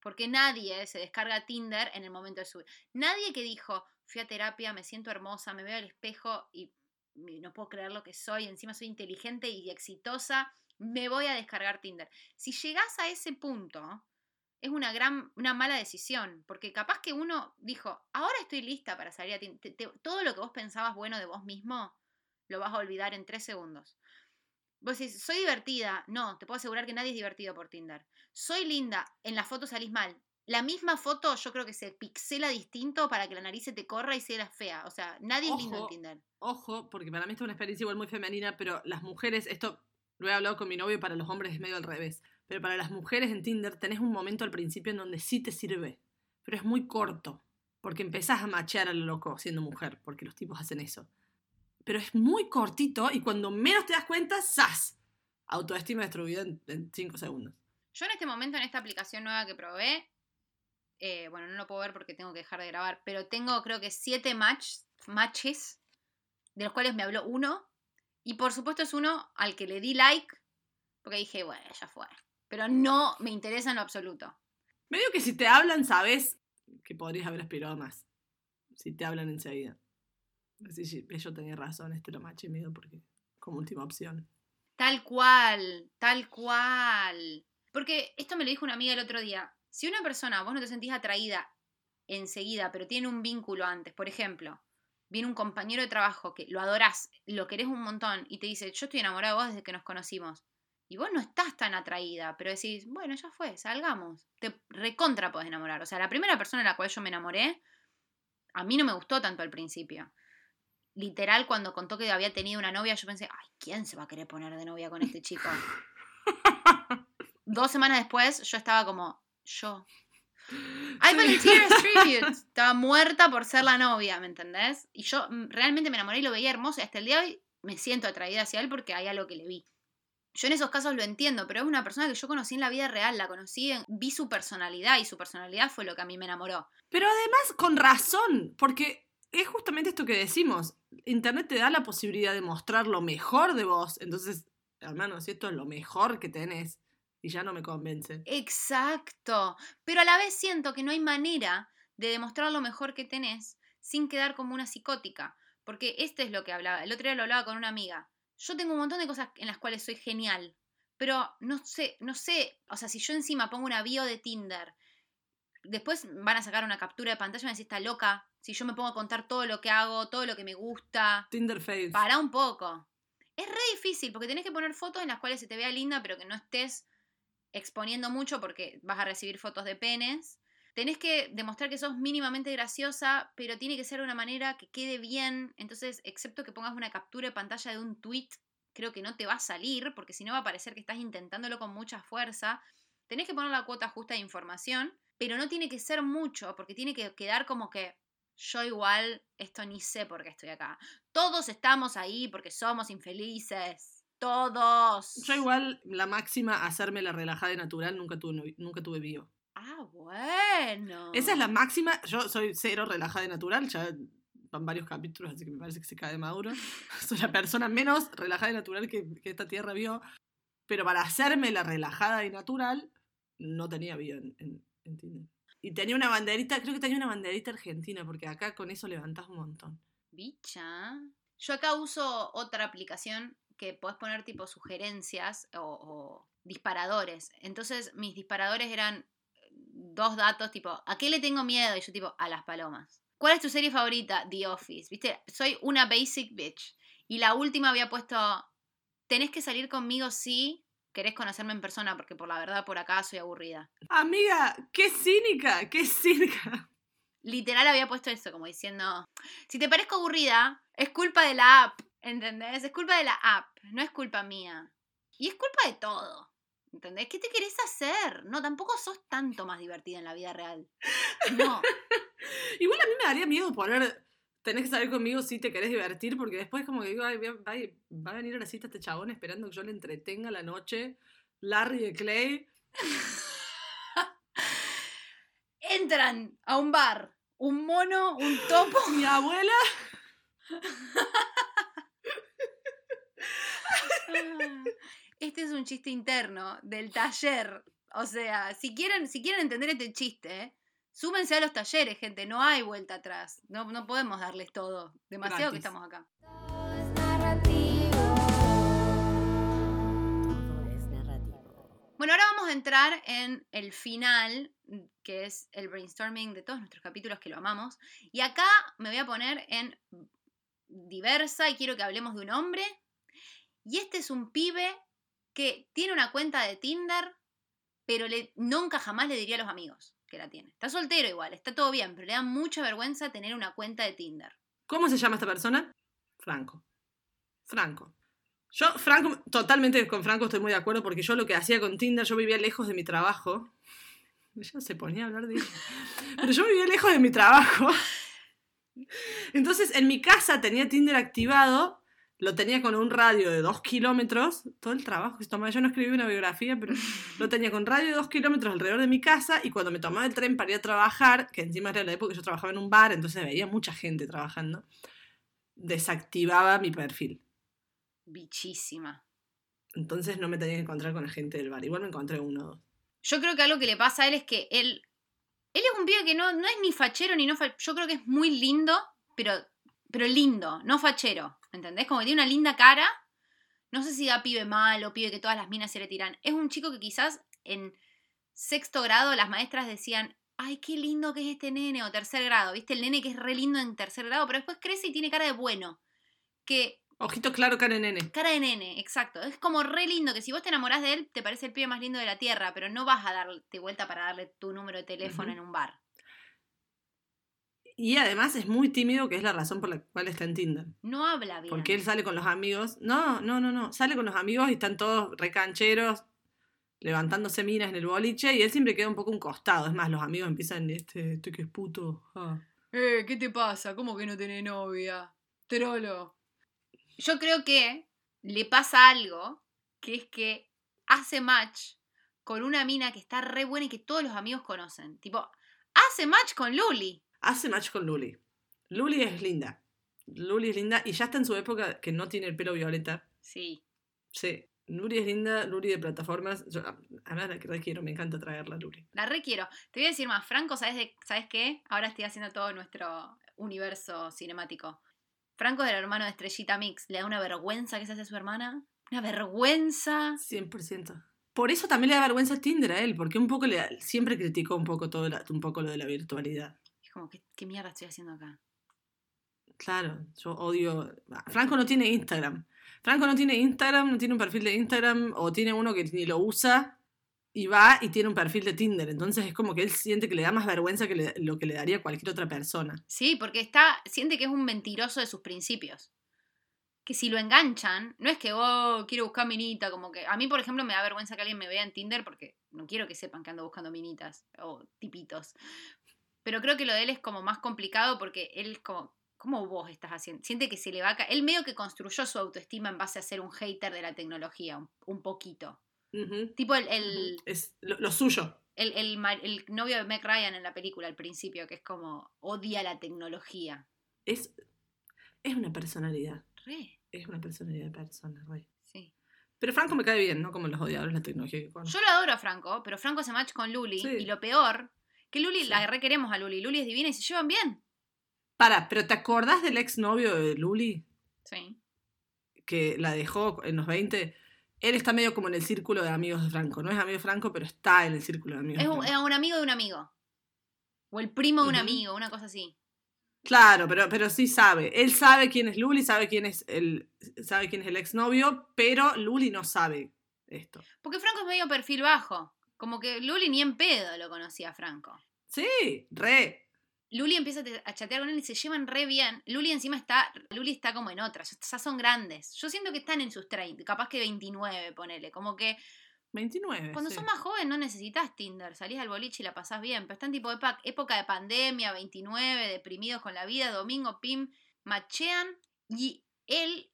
Porque nadie se descarga Tinder en el momento de subir. Nadie que dijo, fui a terapia, me siento hermosa, me veo al espejo y y no puedo creer lo que soy, encima soy inteligente y exitosa, me voy a descargar Tinder. Si llegás a ese punto, es una gran, una mala decisión, porque capaz que uno dijo, ahora estoy lista para salir a. Te- te- todo lo que vos pensabas bueno de vos mismo, lo vas a olvidar en tres segundos. Vos decís, soy divertida. No, te puedo asegurar que nadie es divertido por Tinder. Soy linda. En la foto salís mal. La misma foto yo creo que se pixela distinto para que la nariz se te corra y sea fea. O sea, nadie es lindo en. Tinder. Ojo, porque para mí esto es una experiencia igual muy femenina, pero las mujeres, esto lo he hablado con mi novio, para los hombres es medio al revés. Pero para las mujeres en Tinder tenés un momento al principio en donde sí te sirve, pero es muy corto, porque empezás a machear a lo loco siendo mujer, porque los tipos hacen eso. Pero es muy cortito y cuando menos te das cuenta, ¡zas! Autoestima destruida en 5 segundos. Yo en este momento, en esta aplicación nueva que probé, eh, bueno, no lo puedo ver porque tengo que dejar de grabar, pero tengo creo que siete match, matches, de los cuales me habló uno. Y por supuesto es uno al que le di like, porque dije, bueno, ya fue. Pero no me interesa en lo absoluto. Medio que si te hablan, sabes que podrías haber aspirado más. Si te hablan enseguida. Así sí, yo tenía razón, este lo maché miedo porque como última opción. Tal cual, tal cual. Porque esto me lo dijo una amiga el otro día. Si una persona, vos no te sentís atraída enseguida, pero tiene un vínculo antes, por ejemplo, viene un compañero de trabajo que lo adorás, lo querés un montón y te dice, yo estoy enamorado de vos desde que nos conocimos. Y vos no estás tan atraída, pero decís, bueno, ya fue, salgamos. Te recontra podés enamorar. O sea, la primera persona en la cual yo me enamoré, a mí no me gustó tanto al principio. Literal, cuando contó que había tenido una novia, yo pensé, ay, ¿quién se va a querer poner de novia con este chico? Dos semanas después, yo estaba como, yo. I volunteer as tribute. Estaba muerta por ser la novia, ¿me entendés? Y yo mm, realmente me enamoré y lo veía hermoso. Y hasta el día de hoy me siento atraída hacia él porque hay algo que le vi. Yo en esos casos lo entiendo, pero es una persona que yo conocí en la vida real, la conocí, en- vi su personalidad y su personalidad fue lo que a mí me enamoró. Pero además, con razón, porque es justamente esto que decimos. Internet te da la posibilidad de mostrar lo mejor de vos. Entonces, hermano, si esto es lo mejor que tenés, y ya no me convence. Exacto. Pero a la vez siento que no hay manera de demostrar lo mejor que tenés sin quedar como una psicótica. Porque este es lo que hablaba. El otro día lo hablaba con una amiga. Yo tengo un montón de cosas en las cuales soy genial. Pero no sé, no sé. O sea, si yo encima pongo una bio de Tinder, después van a sacar una captura de pantalla y me van a decir, está loca. Si yo me pongo a contar todo lo que hago, todo lo que me gusta. Tinder Face. Para un poco. Es re difícil porque tenés que poner fotos en las cuales se te vea linda, pero que no estés exponiendo mucho porque vas a recibir fotos de penes. Tenés que demostrar que sos mínimamente graciosa, pero tiene que ser de una manera que quede bien. Entonces, excepto que pongas una captura de pantalla de un tweet, creo que no te va a salir, porque si no va a parecer que estás intentándolo con mucha fuerza. Tenés que poner la cuota justa de información, pero no tiene que ser mucho, porque tiene que quedar como que yo igual esto ni sé por qué estoy acá. Todos estamos ahí porque somos infelices. Todos. Yo igual, la máxima, hacerme la relajada y natural, nunca tuve, nunca tuve bio. Ah, bueno. Esa es la máxima. Yo soy cero relajada y natural, ya van varios capítulos, así que me parece que se cae de maduro. Soy la persona menos relajada y natural que, que esta tierra vio. Pero para hacerme la relajada y natural, no tenía bio en, en- en Tinder. Y tenía una banderita, creo que tenía una banderita argentina, porque acá con eso levantás un montón. Bicha. Yo acá uso otra aplicación que podés poner tipo sugerencias o, o disparadores. Entonces mis disparadores eran dos datos tipo, ¿a qué le tengo miedo? Y yo tipo, a las palomas. ¿Cuál es tu serie favorita? The Office. ¿Viste? Soy una basic bitch. Y la última había puesto, tenés que salir conmigo si querés conocerme en persona, porque por la verdad por acá soy aburrida. Amiga, qué cínica, qué cínica. literal había puesto eso, como diciendo, si te parezco aburrida, es culpa de la app, ¿entendés? Es culpa de la app, no es culpa mía. Y es culpa de todo, ¿entendés? ¿Qué te querés hacer? No, tampoco sos tanto más divertida en la vida real. No, Igual a mí me daría miedo poner tenés que salir conmigo si te querés divertir, porque después como que digo, "Ay, va, va- va a venir a la cita este chabón esperando que yo le entretenga la noche. Larry de Clay. Entran a un bar, un mono, un topo. Mi abuela. Este es un chiste interno del taller. O sea, si quieren, si quieren entender este chiste, súmense a los talleres, gente. No hay vuelta atrás. No, no podemos darles todo. Demasiado que estamos acá. Todo es narrativo. Todo es narrativo. Bueno, ahora vamos a entrar en el final, que es el brainstorming de todos nuestros capítulos que lo amamos. Y acá me voy a poner en diversa y quiero que hablemos de un hombre. Y este es un pibe que tiene una cuenta de Tinder, pero le, nunca jamás le diría a los amigos que la tiene. Está soltero igual, está todo bien, pero le da mucha vergüenza tener una cuenta de Tinder. ¿Cómo se llama esta persona? Franco. Franco. Yo, Franco, totalmente con Franco estoy muy de acuerdo porque yo lo que hacía con Tinder, yo vivía lejos de mi trabajo. Ella se ponía a hablar de. Pero yo vivía lejos de mi trabajo. Entonces, en mi casa tenía Tinder activado, lo tenía con un radio de dos kilómetros, todo el trabajo que se tomaba. Yo no escribí una biografía, pero lo tenía con radio de dos kilómetros alrededor de mi casa y cuando me tomaba el tren para ir a trabajar, que encima era la época que yo trabajaba en un bar, entonces veía mucha gente trabajando, desactivaba mi perfil. Bichísima. Entonces no me tenía que encontrar con la gente del bar. Igual me encontré uno o dos. Yo creo que algo que le pasa a él es que él. Él es un pibe que no, no es ni fachero ni no fa- Yo creo que es muy lindo, pero, pero lindo, no fachero. ¿Entendés? Como que tiene una linda cara. No sé si da pibe malo, pibe que todas las minas se le tiran. Es un chico que quizás en sexto grado las maestras decían. Ay, qué lindo que es este nene, o tercer grado, ¿viste? El nene que es re lindo en tercer grado, pero después crece y tiene cara de bueno. Que Ojito claro, cara de nene. Cara de nene, exacto. Es como re lindo que si vos te enamorás de él, te parece el pibe más lindo de la tierra, pero no vas a darte vuelta para darle tu número de teléfono en un bar. Y además es muy tímido, que es la razón por la cual está en Tinder. No habla bien. Porque él sale con los amigos. No, no, no, no. Sale con los amigos y están todos recancheros, levantándose minas en el boliche y él siempre queda un poco un costado. Es más, los amigos empiezan, este, este que es puto. ah". Eh, ¿qué te pasa? ¿Cómo que no tenés novia? Trolo. Yo creo que le pasa algo, que es que hace match con una mina que está re buena y que todos los amigos conocen. Tipo, hace match con Luli. Hace match con Luli. Luli es linda. Luli es linda y ya está en su época que no tiene el pelo violeta. Sí. Sí. Luli es linda, Luli de plataformas. Yo, a a ver, la que requiero, me encanta traerla, Luli. La requiero. Te voy a decir más, Franco, ¿sabes, de, ¿sabes qué? Ahora estoy haciendo todo nuestro universo cinemático. Franco es el hermano de Estrellita Mix. Le da una vergüenza que se hace a su hermana. Una vergüenza. 100%. Por eso también le da vergüenza Tinder a él, porque un poco le da- siempre criticó un poco todo la- un poco lo de la virtualidad. Como, ¿qué, qué mierda estoy haciendo acá? Claro, yo odio. ah, Franco no tiene Instagram. Franco no tiene Instagram, no tiene un perfil de Instagram, o tiene uno que ni lo usa, y va y tiene un perfil de Tinder. Entonces es como que él siente que le da más vergüenza que le- lo que le daría cualquier otra persona. Sí, porque está, siente que es un mentiroso de sus principios. Que si lo enganchan, no es que, oh, quiero buscar minita, como que a mí, por ejemplo, me da vergüenza que alguien me vea en Tinder porque no quiero que sepan que ando buscando minitas o tipitos. Pero creo que lo de él es como más complicado porque él es como, ¿cómo vos estás haciendo? Siente que se le va a caer. Él medio que construyó su autoestima en base a ser un hater de la tecnología, un, un poquito. Tipo el, el. Es lo, lo suyo. el, el el novio de Meg Ryan en la película al principio, que es como odia la tecnología. Es, es una personalidad. Re, Es una personalidad de persona, güey. sí. Pero Franco me cae bien, ¿no? Como los odiadores de la tecnología conozco. Yo lo adoro a Franco, pero Franco hace match con Luli. Sí. Y lo peor, que Luli, Sí. la requeremos a Luli. Luli es divina y se llevan bien. Para, pero ¿te acordás del exnovio de Luli? Sí. que la dejó en los 20, él está medio como en el círculo de amigos de Franco. No es amigo de Franco, pero está en el círculo de amigos. Es de un, es un amigo de un amigo. O el primo de un amigo, una cosa así. Claro, pero, pero sí sabe. Él sabe quién es Luli, sabe quién es el, sabe quién es el exnovio, pero Luli no sabe esto. Porque Franco es medio perfil bajo. Como que Luli ni en pedo lo conocía a Franco. Sí, re. Luli empieza a te- a chatear con él y se llevan re bien. Luli encima está, Luli está como en otras, ya son grandes. Yo siento que están en sus 30, capaz que 29, ponele. Como que 29. Cuando sí. sos más joven no necesitas Tinder, salís al boliche y la pasás bien, pero está en tipo época de pandemia, 29, deprimidos con la vida, domingo, pim, machean y él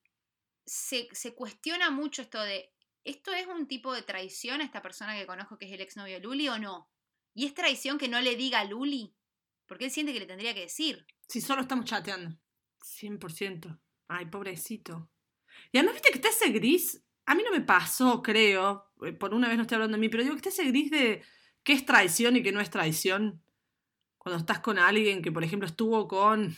se, se cuestiona mucho esto de, ¿esto es un tipo de traición a esta persona que conozco que es el exnovio de Luli o no? ¿Y es traición que no le diga a Luli? Porque él siente que le tendría que decir. Si solo estamos chateando. 100%. Ay, pobrecito. Y además, viste que está ese gris. A mí no me pasó, creo. eh, Por una vez no estoy hablando de mí, pero digo que está ese gris de qué es traición y qué no es traición. Cuando estás con alguien que, por ejemplo, estuvo con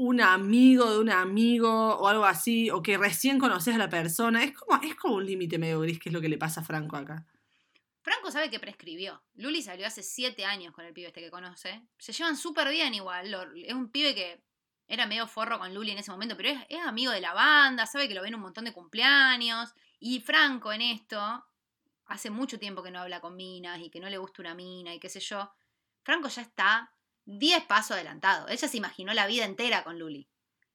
un amigo de un amigo o algo así, o que recién conoces a la persona. Es como, es como un límite medio gris, que es lo que le pasa a Franco acá. Franco sabe que prescribió. Luli salió hace siete años con el pibe este que conoce. Se llevan súper bien igual. Es un pibe que era medio forro con Luli en ese momento, pero es, es amigo de la banda, sabe que lo ven un montón de cumpleaños. Y Franco en esto, hace mucho tiempo que no habla con minas y que no le gusta una mina y qué sé yo. Franco ya está 10 pasos adelantado. Ella se imaginó la vida entera con Luli.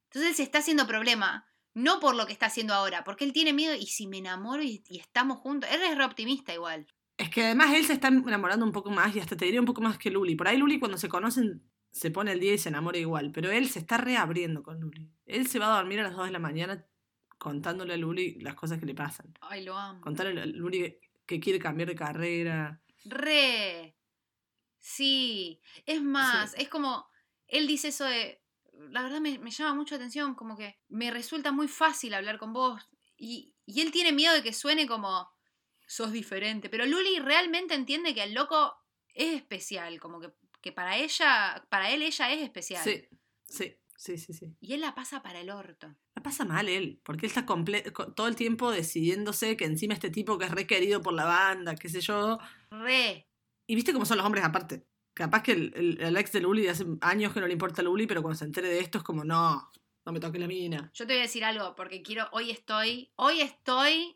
Entonces él se está haciendo problema, no por lo que está haciendo ahora, porque él tiene miedo y si me enamoro y, y estamos juntos. Él es re optimista igual. Es que además él se está enamorando un poco más y hasta te diría un poco más que Luli. Por ahí Luli cuando se conocen se pone el día y se enamora igual, pero él se está reabriendo con Luli. Él se va a dormir a las 2 de la mañana contándole a Luli las cosas que le pasan. Ay, lo amo. Contarle a Luli que, que quiere cambiar de carrera. Re. Sí. Es más, es como. Él dice eso de. La verdad me, me llama mucho la atención, como que me resulta muy fácil hablar con vos. Y, y él tiene miedo de que suene como. Sos diferente. Pero Luli realmente entiende que el loco es especial. Como que, que para ella. Para él ella es especial. Sí, sí, sí, sí, sí. Y él la pasa para el orto. La pasa mal él, porque él está todo el tiempo decidiéndose que encima este tipo que es requerido por la banda, qué sé yo. Re. Y viste cómo son los hombres aparte. Capaz que el, el- el ex de Luli hace años que no le importa a Luli, pero cuando se entere de esto es como, no, no me toques la mina. Yo te voy a decir algo, porque quiero, hoy estoy, hoy estoy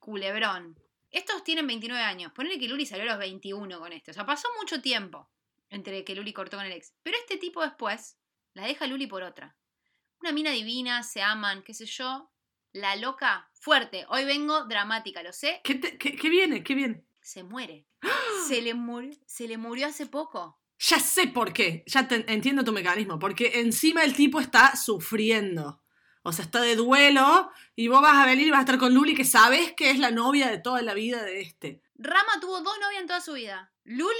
culebrón. Estos tienen 29 años. Ponele que Luli salió a los 21 con este. O sea, pasó mucho tiempo entre que Luli cortó con el ex. Pero este tipo después la deja Luli por otra. Una mina divina, se aman, qué sé yo. La loca, fuerte. Hoy vengo dramática, lo sé. ¿Qué, te- qué- qué viene? ¿Qué viene? Se muere. Se le murió, se le murió hace poco. Ya sé por qué. Ya te- entiendo tu mecanismo. Porque encima el tipo está sufriendo. O sea, está de duelo y vos vas a venir y vas a estar con Luli que sabes que es la novia de toda la vida de este. Rama tuvo dos novias en toda su vida. Luli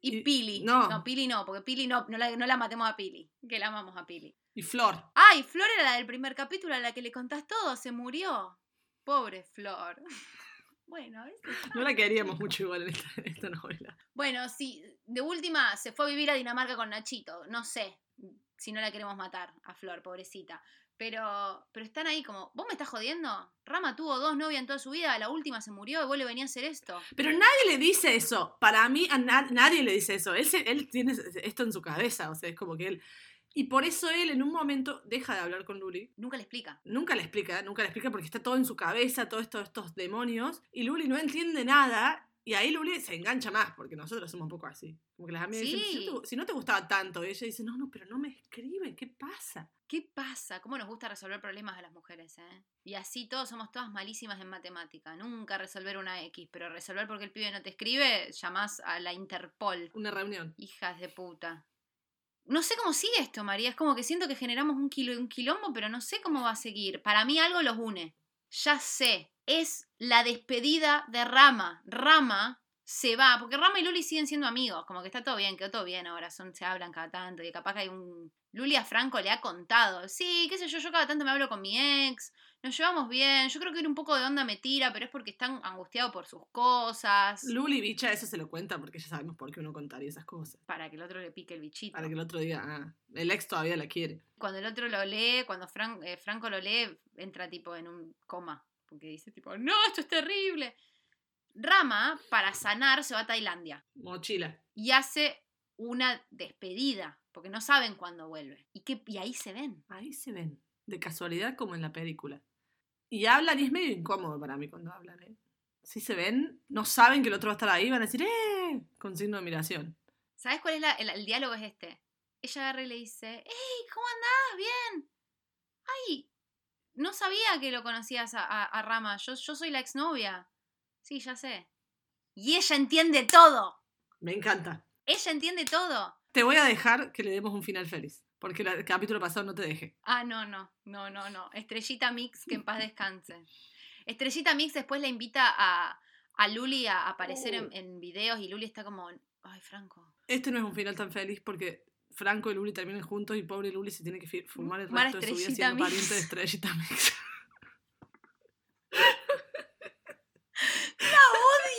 y, Y- Pili. no. no, Pili no, porque Pili no, no la, no la matemos a Pili. Que la amamos a Pili. Y Flor. Ay, Flor era la del primer capítulo a la que le contás todo, se murió. Pobre Flor. Bueno. No la queríamos mucho igual en esta, en esta novela. Bueno, sí, de última se fue a vivir a Dinamarca con Nachito. No sé si no la queremos matar a Flor, pobrecita. Pero, pero están ahí como, ¿vos me estás jodiendo? Rama tuvo dos novias en toda su vida, la última se murió y vos le venías a hacer esto. Pero nadie le dice eso. Para mí, a na- nadie le dice eso. Él, se- él tiene esto en su cabeza. O sea, es como que él. Y por eso él en un momento deja de hablar con Luli. Nunca le explica. Nunca le explica, nunca le explica porque está todo en su cabeza, todos estos, estos demonios. Y Luli no entiende nada. Y ahí Luli se engancha más, porque nosotros somos un poco así. Como que las amigas dicen, si no, te, si no te gustaba tanto, y ella dice, no, no, pero no me escribe, ¿qué pasa? ¿Qué pasa? ¿Cómo nos gusta resolver problemas a las mujeres, eh? Y así todos somos todas malísimas en matemática. Nunca resolver una X, pero resolver porque el pibe no te escribe, llamás a la Interpol. Una reunión. Hijas de puta. No sé cómo sigue esto, María. Es como que siento que generamos un, kilo, un quilombo, pero no sé cómo va a seguir. Para mí algo los une. Ya sé. Es la despedida de Rama. Rama se va, porque Rama y Luli siguen siendo amigos. Como que está todo bien, quedó todo bien ahora. Son, se hablan cada tanto. Y capaz que hay un. Luli a Franco le ha contado. Sí, qué sé yo, yo cada tanto me hablo con mi ex. Nos llevamos bien. Yo creo que un poco de onda me tira, pero es porque están angustiados por sus cosas. Luli, bicha, eso se lo cuenta porque ya sabemos por qué uno contaría esas cosas. Para que el otro le pique el bichito. Para que el otro diga, ah, el ex todavía la quiere. cuando el otro lo lee, cuando Fran- eh, Franco lo lee, entra tipo en un coma. Porque dice tipo, no, esto es terrible. Rama, para sanar, se va a Tailandia. Mochila. Y hace una despedida. Porque no saben cuándo vuelve. Y, que, y ahí se ven. Ahí se ven. De casualidad como en la película. Y hablan y es medio incómodo para mí cuando hablan, ¿eh? Si se ven, no saben que el otro va a estar ahí, van a decir, ¡eh! Con signo de admiración. ¿Sabes cuál es la- el, el diálogo? Es este. Ella agarra y le dice, ¡Hey! ¿Cómo andás? Bien. Ay, no sabía que lo conocías a, a- a Rama. Yo, yo soy la exnovia. Sí, ya sé. Y ella entiende todo. Me encanta. Ella entiende todo. Te voy a dejar que le demos un final feliz. Porque la- el capítulo pasado no te dejé. Ah, no, no, no, no, no. Estrellita Mix, que en paz descanse. Estrellita Mix después la invita a, a Luli a aparecer en, Oh. en videos y Luli está como, ay, Franco. Este no es un final tan feliz porque Franco y Luli terminan juntos y pobre Luli se tiene que fumar el resto de su vida siendo Mix. pariente de Estrellita Mix.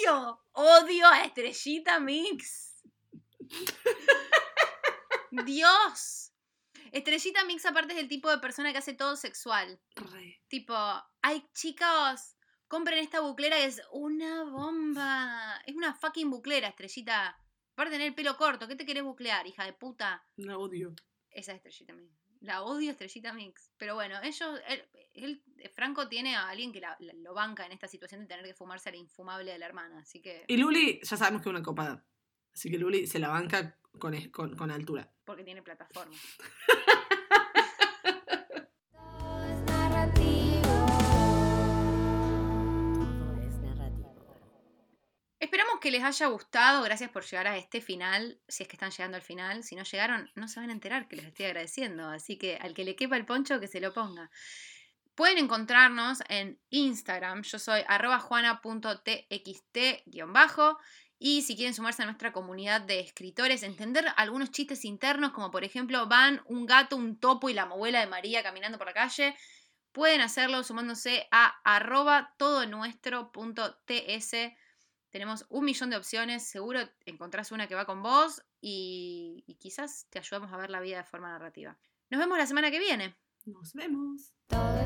Odio, odio a Estrellita Mix. Dios. Estrellita Mix aparte es el tipo de persona que hace todo sexual. Re. Tipo, ay chicos, compren esta buclera que es una bomba. Es una fucking buclera, Estrellita. Aparte tener el pelo corto, ¿qué te querés buclear, hija de puta? La odio. Esa es Estrellita Mix. La odio Estrellita Mix. Pero bueno, ellos, él, él- Franco tiene a alguien que la- la- lo banca en esta situación de tener que fumarse a la infumable de la hermana. Así que, Y Luli, ya sabemos que es una copada. Así que Luli se la banca con, con, con altura. porque tiene plataforma. Todo es narrativo. Todo es narrativo. Esperamos que les haya gustado. Gracias por llegar a este final. Si es que están llegando al final. Si no llegaron, no se van a enterar que les estoy agradeciendo. Así que al que le quepa el poncho, que se lo ponga. Pueden encontrarnos en Instagram. Yo soy arroba juana.txt-bajo. Y si quieren sumarse a nuestra comunidad de escritores, entender algunos chistes internos, como por ejemplo van un gato, un topo y la abuela de María caminando por la calle, pueden hacerlo sumándose a arroba todonuestro.ts. Tenemos un millón de opciones, seguro encontrás una que va con vos y, y quizás te ayudamos a ver la vida de forma narrativa. Nos vemos la semana que viene. Nos vemos. Todo